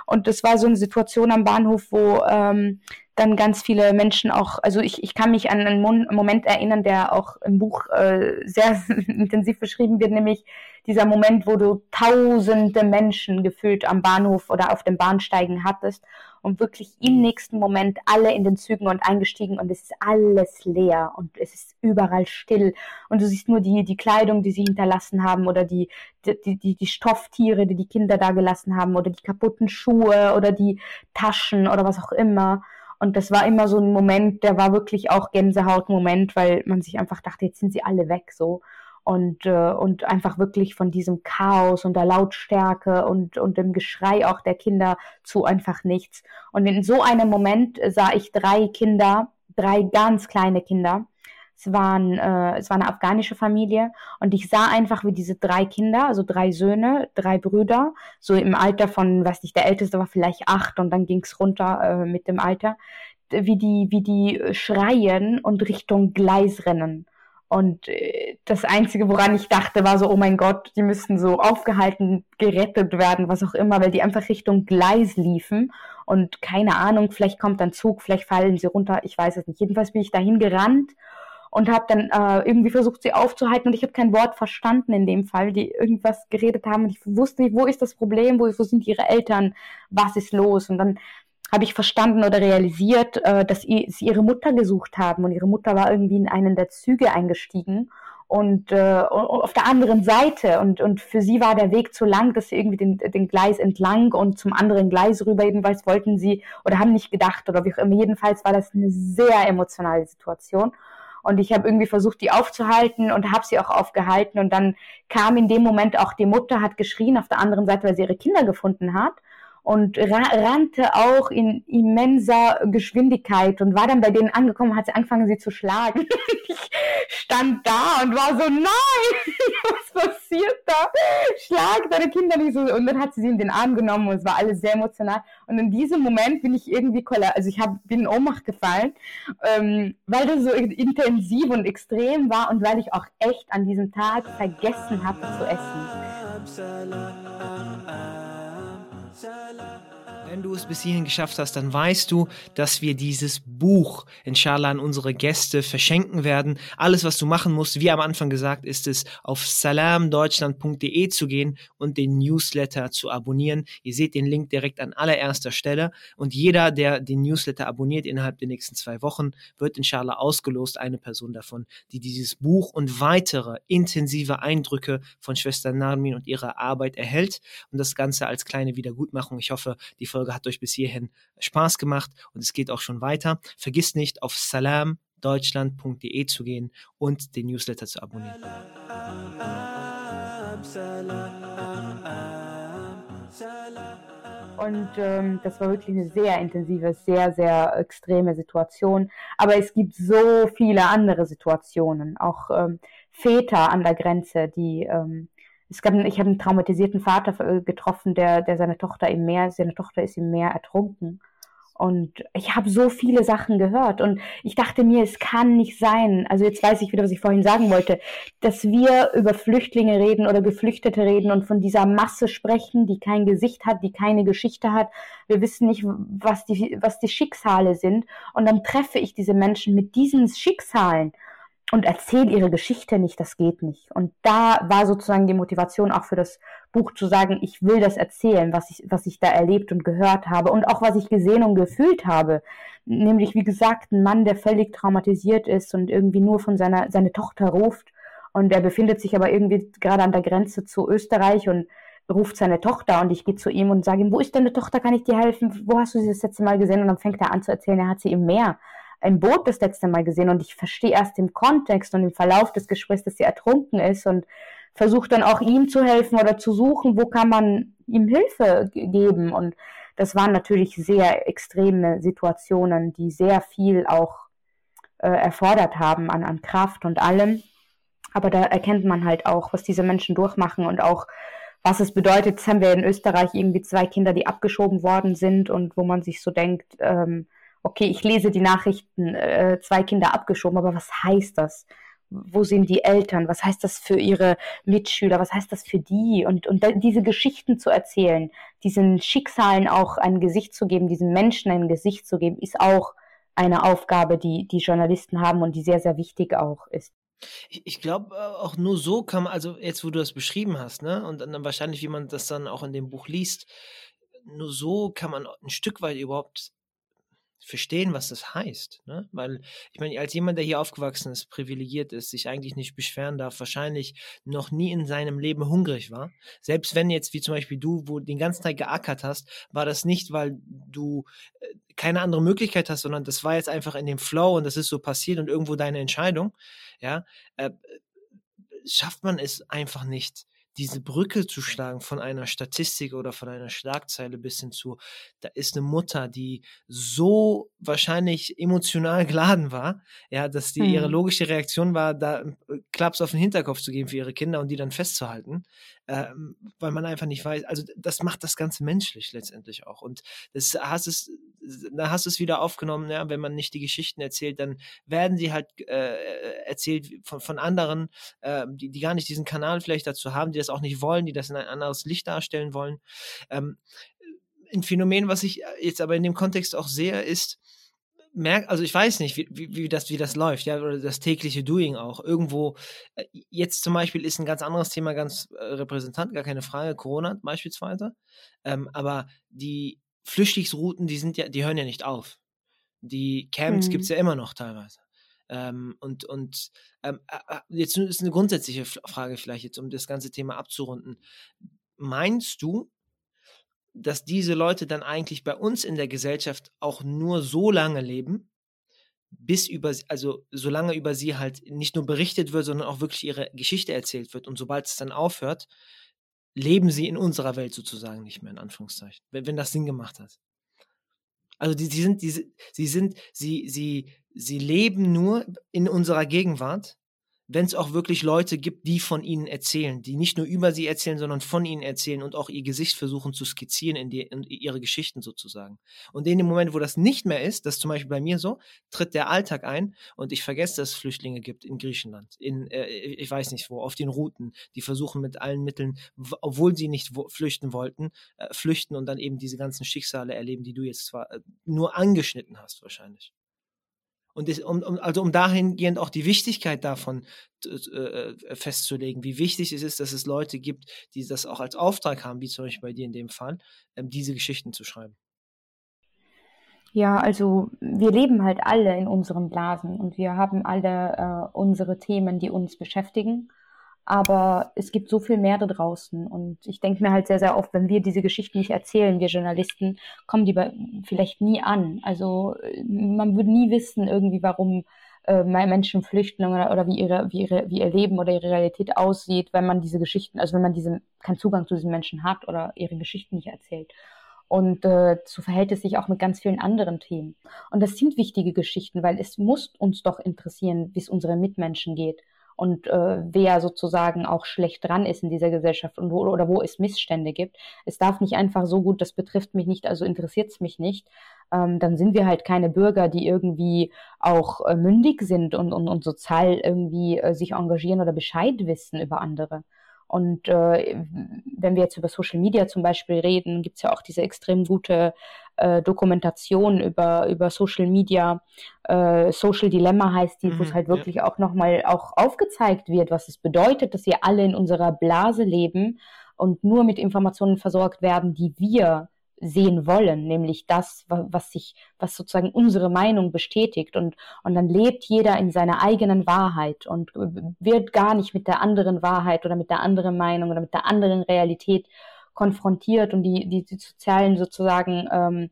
Und das war so eine Situation am Bahnhof, wo ähm, dann ganz viele Menschen auch, also ich, ich kann mich an einen Moment erinnern, der auch im Buch äh, sehr intensiv beschrieben wird, nämlich dieser Moment, wo du tausende Menschen gefühlt am Bahnhof oder auf dem Bahnsteigen hattest und wirklich im nächsten Moment alle in den Zügen und eingestiegen und es ist alles leer und es ist überall still und du siehst nur die, die Kleidung, die sie hinterlassen haben oder die, die, die, die Stofftiere, die die Kinder da gelassen haben oder die kaputten Schuhe oder die Taschen oder was auch immer. Und das war immer so ein Moment, der war wirklich auch Gänsehaut-Moment, weil man sich einfach dachte, jetzt sind sie alle weg so. Und, äh, und einfach wirklich von diesem Chaos und der Lautstärke und, und dem Geschrei auch der Kinder zu einfach nichts. Und in so einem Moment sah ich drei Kinder, drei ganz kleine Kinder, es, waren, äh, es war eine afghanische Familie und ich sah einfach, wie diese drei Kinder, also drei Söhne, drei Brüder, so im Alter von, weiß nicht, der älteste war vielleicht acht und dann ging es runter äh, mit dem Alter, wie die, wie die schreien und Richtung Gleis rennen. Und äh, das Einzige, woran ich dachte, war so, oh mein Gott, die müssten so aufgehalten, gerettet werden, was auch immer, weil die einfach Richtung Gleis liefen. Und keine Ahnung, vielleicht kommt ein Zug, vielleicht fallen sie runter, ich weiß es nicht. Jedenfalls bin ich dahin gerannt und habe dann äh, irgendwie versucht, sie aufzuhalten und ich habe kein Wort verstanden in dem Fall, die irgendwas geredet haben und ich wusste nicht, wo ist das Problem, wo, wo sind ihre Eltern, was ist los und dann habe ich verstanden oder realisiert, äh, dass sie ihre Mutter gesucht haben und ihre Mutter war irgendwie in einen der Züge eingestiegen und äh, auf der anderen Seite und, und für sie war der Weg zu lang, dass sie irgendwie den, den Gleis entlang und zum anderen Gleis rüber jedenfalls wollten sie oder haben nicht gedacht oder wie auch immer. Jedenfalls war das eine sehr emotionale Situation und ich habe irgendwie versucht, die aufzuhalten und habe sie auch aufgehalten. Und dann kam in dem Moment auch die Mutter, hat geschrien auf der anderen Seite, weil sie ihre Kinder gefunden hat und ra rannte auch in immenser Geschwindigkeit und war dann bei denen angekommen, hat sie angefangen, sie zu schlagen. ich stand da und war so, nein, was passiert da? Schlag deine Kinder nicht so. Und dann hat sie sie in den Arm genommen und es war alles sehr emotional. Und in diesem Moment bin ich irgendwie, also ich hab, bin in Ohnmacht gefallen, ähm, weil das so intensiv und extrem war und weil ich auch echt an diesem Tag vergessen hatte zu essen. Wenn du es bis hierhin geschafft hast, dann weißt du, dass wir dieses Buch inshallah an unsere Gäste verschenken werden. Alles, was du machen musst, wie am Anfang gesagt, ist es, auf salamdeutschland.de zu gehen und den Newsletter zu abonnieren. Ihr seht den Link direkt an allererster Stelle und jeder, der den Newsletter abonniert innerhalb der nächsten zwei Wochen, wird inshallah ausgelost, eine Person davon, die dieses Buch und weitere intensive Eindrücke von Schwester Narmin und ihrer Arbeit erhält und das Ganze als kleine Wiedergutmachung. Ich hoffe, die Folge Folge hat euch bis hierhin Spaß gemacht und es geht auch schon weiter. Vergisst nicht, auf salamdeutschland.de zu gehen und den Newsletter zu abonnieren. Und ähm, das war wirklich eine sehr intensive, sehr, sehr extreme Situation. Aber es gibt so viele andere Situationen, auch ähm, Väter an der Grenze, die ähm, es gab, ich habe einen traumatisierten Vater äh, getroffen, der, der seine Tochter im Meer, seine Tochter ist im Meer ertrunken. Und ich habe so viele Sachen gehört und ich dachte mir, es kann nicht sein. Also jetzt weiß ich wieder, was ich vorhin sagen wollte, dass wir über Flüchtlinge reden oder Geflüchtete reden und von dieser Masse sprechen, die kein Gesicht hat, die keine Geschichte hat. Wir wissen nicht, was die, was die Schicksale sind. Und dann treffe ich diese Menschen mit diesen Schicksalen und erzähle ihre Geschichte nicht, das geht nicht. Und da war sozusagen die Motivation auch für das Buch zu sagen, ich will das erzählen, was ich, was ich da erlebt und gehört habe und auch was ich gesehen und gefühlt habe. Nämlich, wie gesagt, ein Mann, der völlig traumatisiert ist und irgendwie nur von seiner, seine Tochter ruft und er befindet sich aber irgendwie gerade an der Grenze zu Österreich und ruft seine Tochter und ich gehe zu ihm und sage ihm, wo ist deine Tochter, kann ich dir helfen? Wo hast du sie das letzte Mal gesehen? Und dann fängt er an zu erzählen, er hat sie im Meer im Boot das letzte Mal gesehen und ich verstehe erst im Kontext und im Verlauf des Gesprächs, dass sie ertrunken ist und versuche dann auch ihm zu helfen oder zu suchen, wo kann man ihm Hilfe geben. Und das waren natürlich sehr extreme Situationen, die sehr viel auch äh, erfordert haben an, an Kraft und allem. Aber da erkennt man halt auch, was diese Menschen durchmachen und auch, was es bedeutet. Jetzt haben wir in Österreich irgendwie zwei Kinder, die abgeschoben worden sind und wo man sich so denkt, ähm, okay, ich lese die Nachrichten, äh, zwei Kinder abgeschoben, aber was heißt das? Wo sind die Eltern? Was heißt das für ihre Mitschüler? Was heißt das für die? Und, und diese Geschichten zu erzählen, diesen Schicksalen auch ein Gesicht zu geben, diesen Menschen ein Gesicht zu geben, ist auch eine Aufgabe, die die Journalisten haben und die sehr, sehr wichtig auch ist. Ich, ich glaube, äh, auch nur so kann man, also jetzt, wo du das beschrieben hast, ne, und dann wahrscheinlich, wie man das dann auch in dem Buch liest, nur so kann man ein Stück weit überhaupt verstehen, was das heißt. Ne? Weil, ich meine, als jemand, der hier aufgewachsen ist, privilegiert ist, sich eigentlich nicht beschweren darf, wahrscheinlich noch nie in seinem Leben hungrig war. Selbst wenn jetzt, wie zum Beispiel du, wo den ganzen Tag geackert hast, war das nicht, weil du äh, keine andere Möglichkeit hast, sondern das war jetzt einfach in dem Flow und das ist so passiert und irgendwo deine Entscheidung. Ja, äh, schafft man es einfach nicht diese Brücke zu schlagen von einer Statistik oder von einer Schlagzeile bis hin zu, da ist eine Mutter, die so wahrscheinlich emotional geladen war, ja, dass die mhm. ihre logische Reaktion war, da äh, Klaps auf den Hinterkopf zu geben für ihre Kinder und die dann festzuhalten, ähm, weil man einfach nicht weiß, also das macht das Ganze menschlich letztendlich auch und das hast es, da hast du es wieder aufgenommen, ja, wenn man nicht die Geschichten erzählt, dann werden sie halt äh, erzählt von, von anderen, äh, die, die gar nicht diesen Kanal vielleicht dazu haben, die das auch nicht wollen, die das in ein anderes Licht darstellen wollen. Ähm, ein Phänomen, was ich jetzt aber in dem Kontext auch sehe, ist, merk, also ich weiß nicht, wie, wie, wie, das, wie das läuft, ja, oder das tägliche Doing auch. Irgendwo, äh, jetzt zum Beispiel ist ein ganz anderes Thema ganz äh, repräsentant, gar keine Frage, Corona beispielsweise. Ähm, aber die Flüchtlingsrouten, die sind ja, die hören ja nicht auf. Die Camps mhm. gibt es ja immer noch teilweise. Ähm, und und ähm, äh, jetzt ist eine grundsätzliche Frage vielleicht jetzt, um das ganze Thema abzurunden. Meinst du, dass diese Leute dann eigentlich bei uns in der Gesellschaft auch nur so lange leben, bis über, also solange über sie halt nicht nur berichtet wird, sondern auch wirklich ihre Geschichte erzählt wird. Und sobald es dann aufhört, leben sie in unserer Welt sozusagen nicht mehr, in Anführungszeichen, wenn, wenn das Sinn gemacht hat. Also die, die sind, die, sie sind, sie, sie, sie leben nur in unserer Gegenwart wenn es auch wirklich Leute gibt, die von ihnen erzählen, die nicht nur über sie erzählen, sondern von ihnen erzählen und auch ihr Gesicht versuchen zu skizzieren in, die, in ihre Geschichten sozusagen. Und in dem Moment, wo das nicht mehr ist, das ist zum Beispiel bei mir so, tritt der Alltag ein und ich vergesse, dass es Flüchtlinge gibt in Griechenland, in, äh, ich weiß nicht wo, auf den Routen, die versuchen mit allen Mitteln, obwohl sie nicht flüchten wollten, äh, flüchten und dann eben diese ganzen Schicksale erleben, die du jetzt zwar äh, nur angeschnitten hast wahrscheinlich. Und das, um, um, also um dahingehend auch die Wichtigkeit davon äh, äh, festzulegen, wie wichtig es ist, dass es Leute gibt, die das auch als Auftrag haben, wie zum Beispiel bei dir in dem Fall, ähm, diese Geschichten zu schreiben. Ja, also wir leben halt alle in unseren Blasen und wir haben alle äh, unsere Themen, die uns beschäftigen. Aber es gibt so viel mehr da draußen. Und ich denke mir halt sehr, sehr oft, wenn wir diese Geschichten nicht erzählen, wir Journalisten, kommen die vielleicht nie an. Also man würde nie wissen irgendwie, warum äh, Menschen flüchten oder, oder wie, ihre, wie, ihre, wie ihr Leben oder ihre Realität aussieht, wenn man diese Geschichten, also wenn man diesen, keinen Zugang zu diesen Menschen hat oder ihre Geschichten nicht erzählt. Und äh, so verhält es sich auch mit ganz vielen anderen Themen. Und das sind wichtige Geschichten, weil es muss uns doch interessieren, wie es unseren Mitmenschen geht und äh, wer sozusagen auch schlecht dran ist in dieser Gesellschaft und wo, oder wo es Missstände gibt. Es darf nicht einfach so gut, das betrifft mich nicht, also interessiert es mich nicht. Ähm, dann sind wir halt keine Bürger, die irgendwie auch äh, mündig sind und, und, und sozial irgendwie äh, sich engagieren oder Bescheid wissen über andere. Und äh, wenn wir jetzt über Social Media zum Beispiel reden, gibt es ja auch diese extrem gute äh, Dokumentation über, über Social Media. Äh, Social Dilemma heißt die, mhm, wo es halt wirklich ja. auch nochmal auch aufgezeigt wird, was es bedeutet, dass wir alle in unserer Blase leben und nur mit Informationen versorgt werden, die wir sehen wollen, nämlich das, was sich, was sozusagen unsere Meinung bestätigt. Und, und dann lebt jeder in seiner eigenen Wahrheit und wird gar nicht mit der anderen Wahrheit oder mit der anderen Meinung oder mit der anderen Realität konfrontiert. Und die, die, die sozialen sozusagen ähm,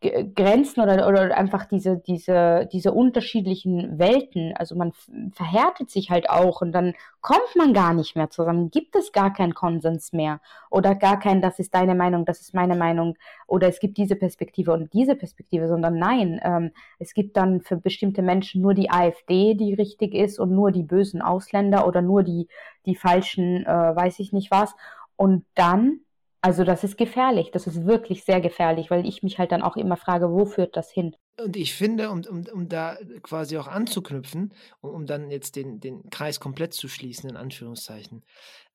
Grenzen oder, oder einfach diese, diese, diese unterschiedlichen Welten. Also man verhärtet sich halt auch und dann kommt man gar nicht mehr zusammen. Gibt es gar keinen Konsens mehr oder gar kein, das ist deine Meinung, das ist meine Meinung oder es gibt diese Perspektive und diese Perspektive, sondern nein, ähm, es gibt dann für bestimmte Menschen nur die AfD, die richtig ist und nur die bösen Ausländer oder nur die, die falschen, äh, weiß ich nicht was. Und dann also das ist gefährlich, das ist wirklich sehr gefährlich, weil ich mich halt dann auch immer frage, wo führt das hin? Und ich finde, um, um, um da quasi auch anzuknüpfen, um, um dann jetzt den, den Kreis komplett zu schließen, in Anführungszeichen,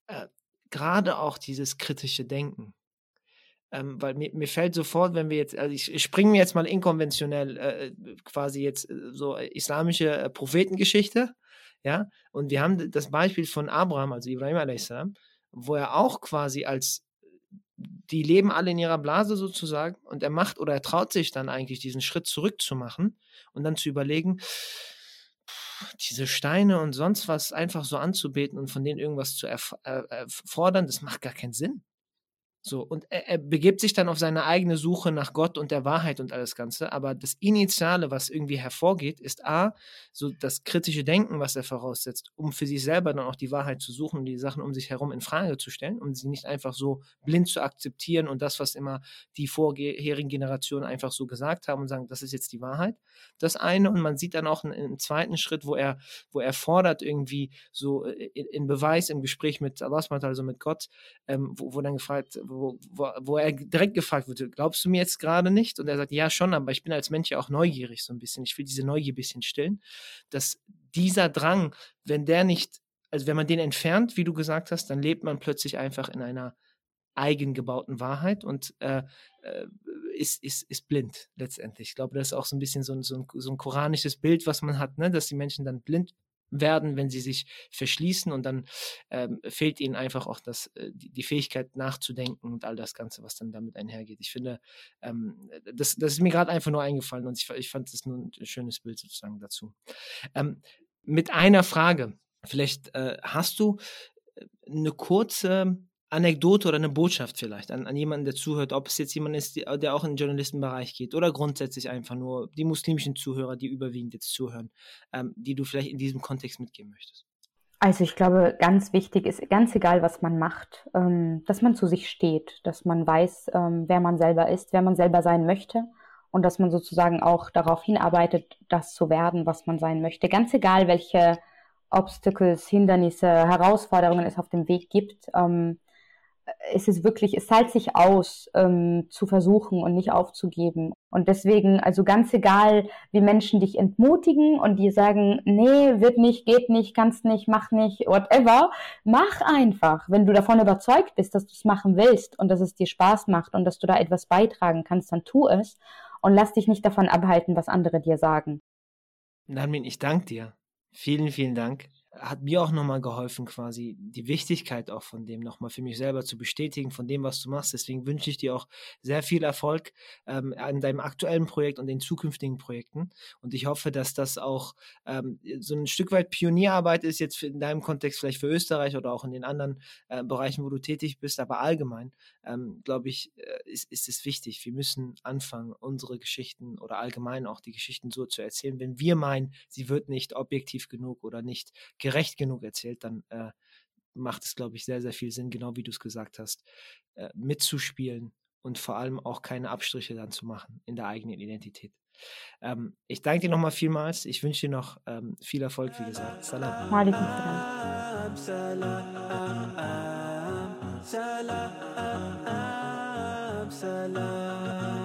äh, gerade auch dieses kritische Denken. Ähm, weil mir, mir fällt sofort, wenn wir jetzt, also ich, springe mir jetzt mal inkonventionell äh, quasi jetzt äh, so islamische äh, Prophetengeschichte, ja, und wir haben das Beispiel von Abraham, also Ibrahim a.s., wo er auch quasi als die leben alle in ihrer Blase sozusagen und er macht oder er traut sich dann eigentlich diesen Schritt zurück zu machen und dann zu überlegen, diese Steine und sonst was einfach so anzubeten und von denen irgendwas zu erfordern, das macht gar keinen Sinn. So, und er, er, begibt sich dann auf seine eigene Suche nach Gott und der Wahrheit und alles Ganze. Aber das Initiale, was irgendwie hervorgeht, ist A, so das kritische Denken, was er voraussetzt, um für sich selber dann auch die Wahrheit zu suchen und die Sachen um sich herum in Frage zu stellen, um sie nicht einfach so blind zu akzeptieren und das, was immer die vorherigen Generationen einfach so gesagt haben und sagen, das ist jetzt die Wahrheit. Das eine, und man sieht dann auch einen, zweiten Schritt, wo er, wo er fordert irgendwie so äh, in, in Beweis im Gespräch mit Allah, also mit Gott, ähm, wo, wo dann gefragt, wo wo, er direkt gefragt wird, glaubst du mir jetzt gerade nicht? Und er sagt, ja schon, aber ich bin als Mensch ja auch neugierig so ein bisschen. Ich will diese Neugier ein bisschen stillen. Dass dieser Drang, wenn der nicht, also wenn man den entfernt, wie du gesagt hast, dann lebt man plötzlich einfach in einer eigengebauten Wahrheit und äh, äh ist, ist, ist blind letztendlich. Ich glaube, das ist auch so ein bisschen so ein, so ein, so ein koranisches Bild, was man hat, ne? dass die Menschen dann blind werden, wenn sie sich verschließen und dann ähm, fehlt ihnen einfach auch das, äh, die, Fähigkeit nachzudenken und all das Ganze, was dann damit einhergeht. Ich finde, ähm, das, das ist mir gerade einfach nur eingefallen und ich, ich fand das nur ein schönes Bild sozusagen dazu. Ähm, mit einer Frage, vielleicht äh, hast du äh, eine kurze Anekdote oder eine Botschaft vielleicht an, an jemanden, der zuhört, ob es jetzt jemand ist, der auch in den Journalistenbereich geht oder grundsätzlich einfach nur die muslimischen Zuhörer, die überwiegend jetzt zuhören, ähm, die du vielleicht in diesem Kontext mitgeben möchtest? Also ich glaube, ganz wichtig ist, ganz egal, was man macht, ähm, dass man zu sich steht, dass man weiß, ähm, wer man selber ist, wer man selber sein möchte und dass man sozusagen auch darauf hinarbeitet, das zu werden, was man sein möchte. Ganz egal, welche Obstacles, Hindernisse, Herausforderungen es auf dem Weg gibt. Ähm, es ist wirklich, es zahlt sich aus, ähm, zu versuchen und nicht aufzugeben. Und deswegen, also ganz egal, wie Menschen dich entmutigen und die sagen, nee, wird nicht, geht nicht, kannst nicht, mach nicht, whatever, mach einfach. Wenn du davon überzeugt bist, dass du es machen willst und dass es dir Spaß macht und dass du da etwas beitragen kannst, dann tu es und lass dich nicht davon abhalten, was andere dir sagen. Namin, ich danke dir. Vielen, vielen Dank hat mir auch nochmal geholfen, quasi die Wichtigkeit auch von dem nochmal für mich selber zu bestätigen, von dem, was du machst. Deswegen wünsche ich dir auch sehr viel Erfolg ähm, an deinem aktuellen Projekt und den zukünftigen Projekten. Und ich hoffe, dass das auch ähm, so ein Stück weit Pionierarbeit ist, jetzt in deinem Kontext vielleicht für Österreich oder auch in den anderen äh, Bereichen, wo du tätig bist, aber allgemein, ähm, glaube ich, äh, ist, ist es wichtig. Wir müssen anfangen, unsere Geschichten oder allgemein auch die Geschichten so zu erzählen. Wenn wir meinen, sie wird nicht objektiv genug oder nicht gerecht genug erzählt, dann äh, macht es, glaube ich, sehr, sehr viel Sinn, genau wie du es gesagt hast, äh, mitzuspielen und vor allem auch keine Abstriche dann zu machen in der eigenen Identität. Ähm, ich danke dir nochmal vielmals. Ich wünsche dir noch ähm, viel Erfolg, wie gesagt. Salam. Salam. Salam. Salam.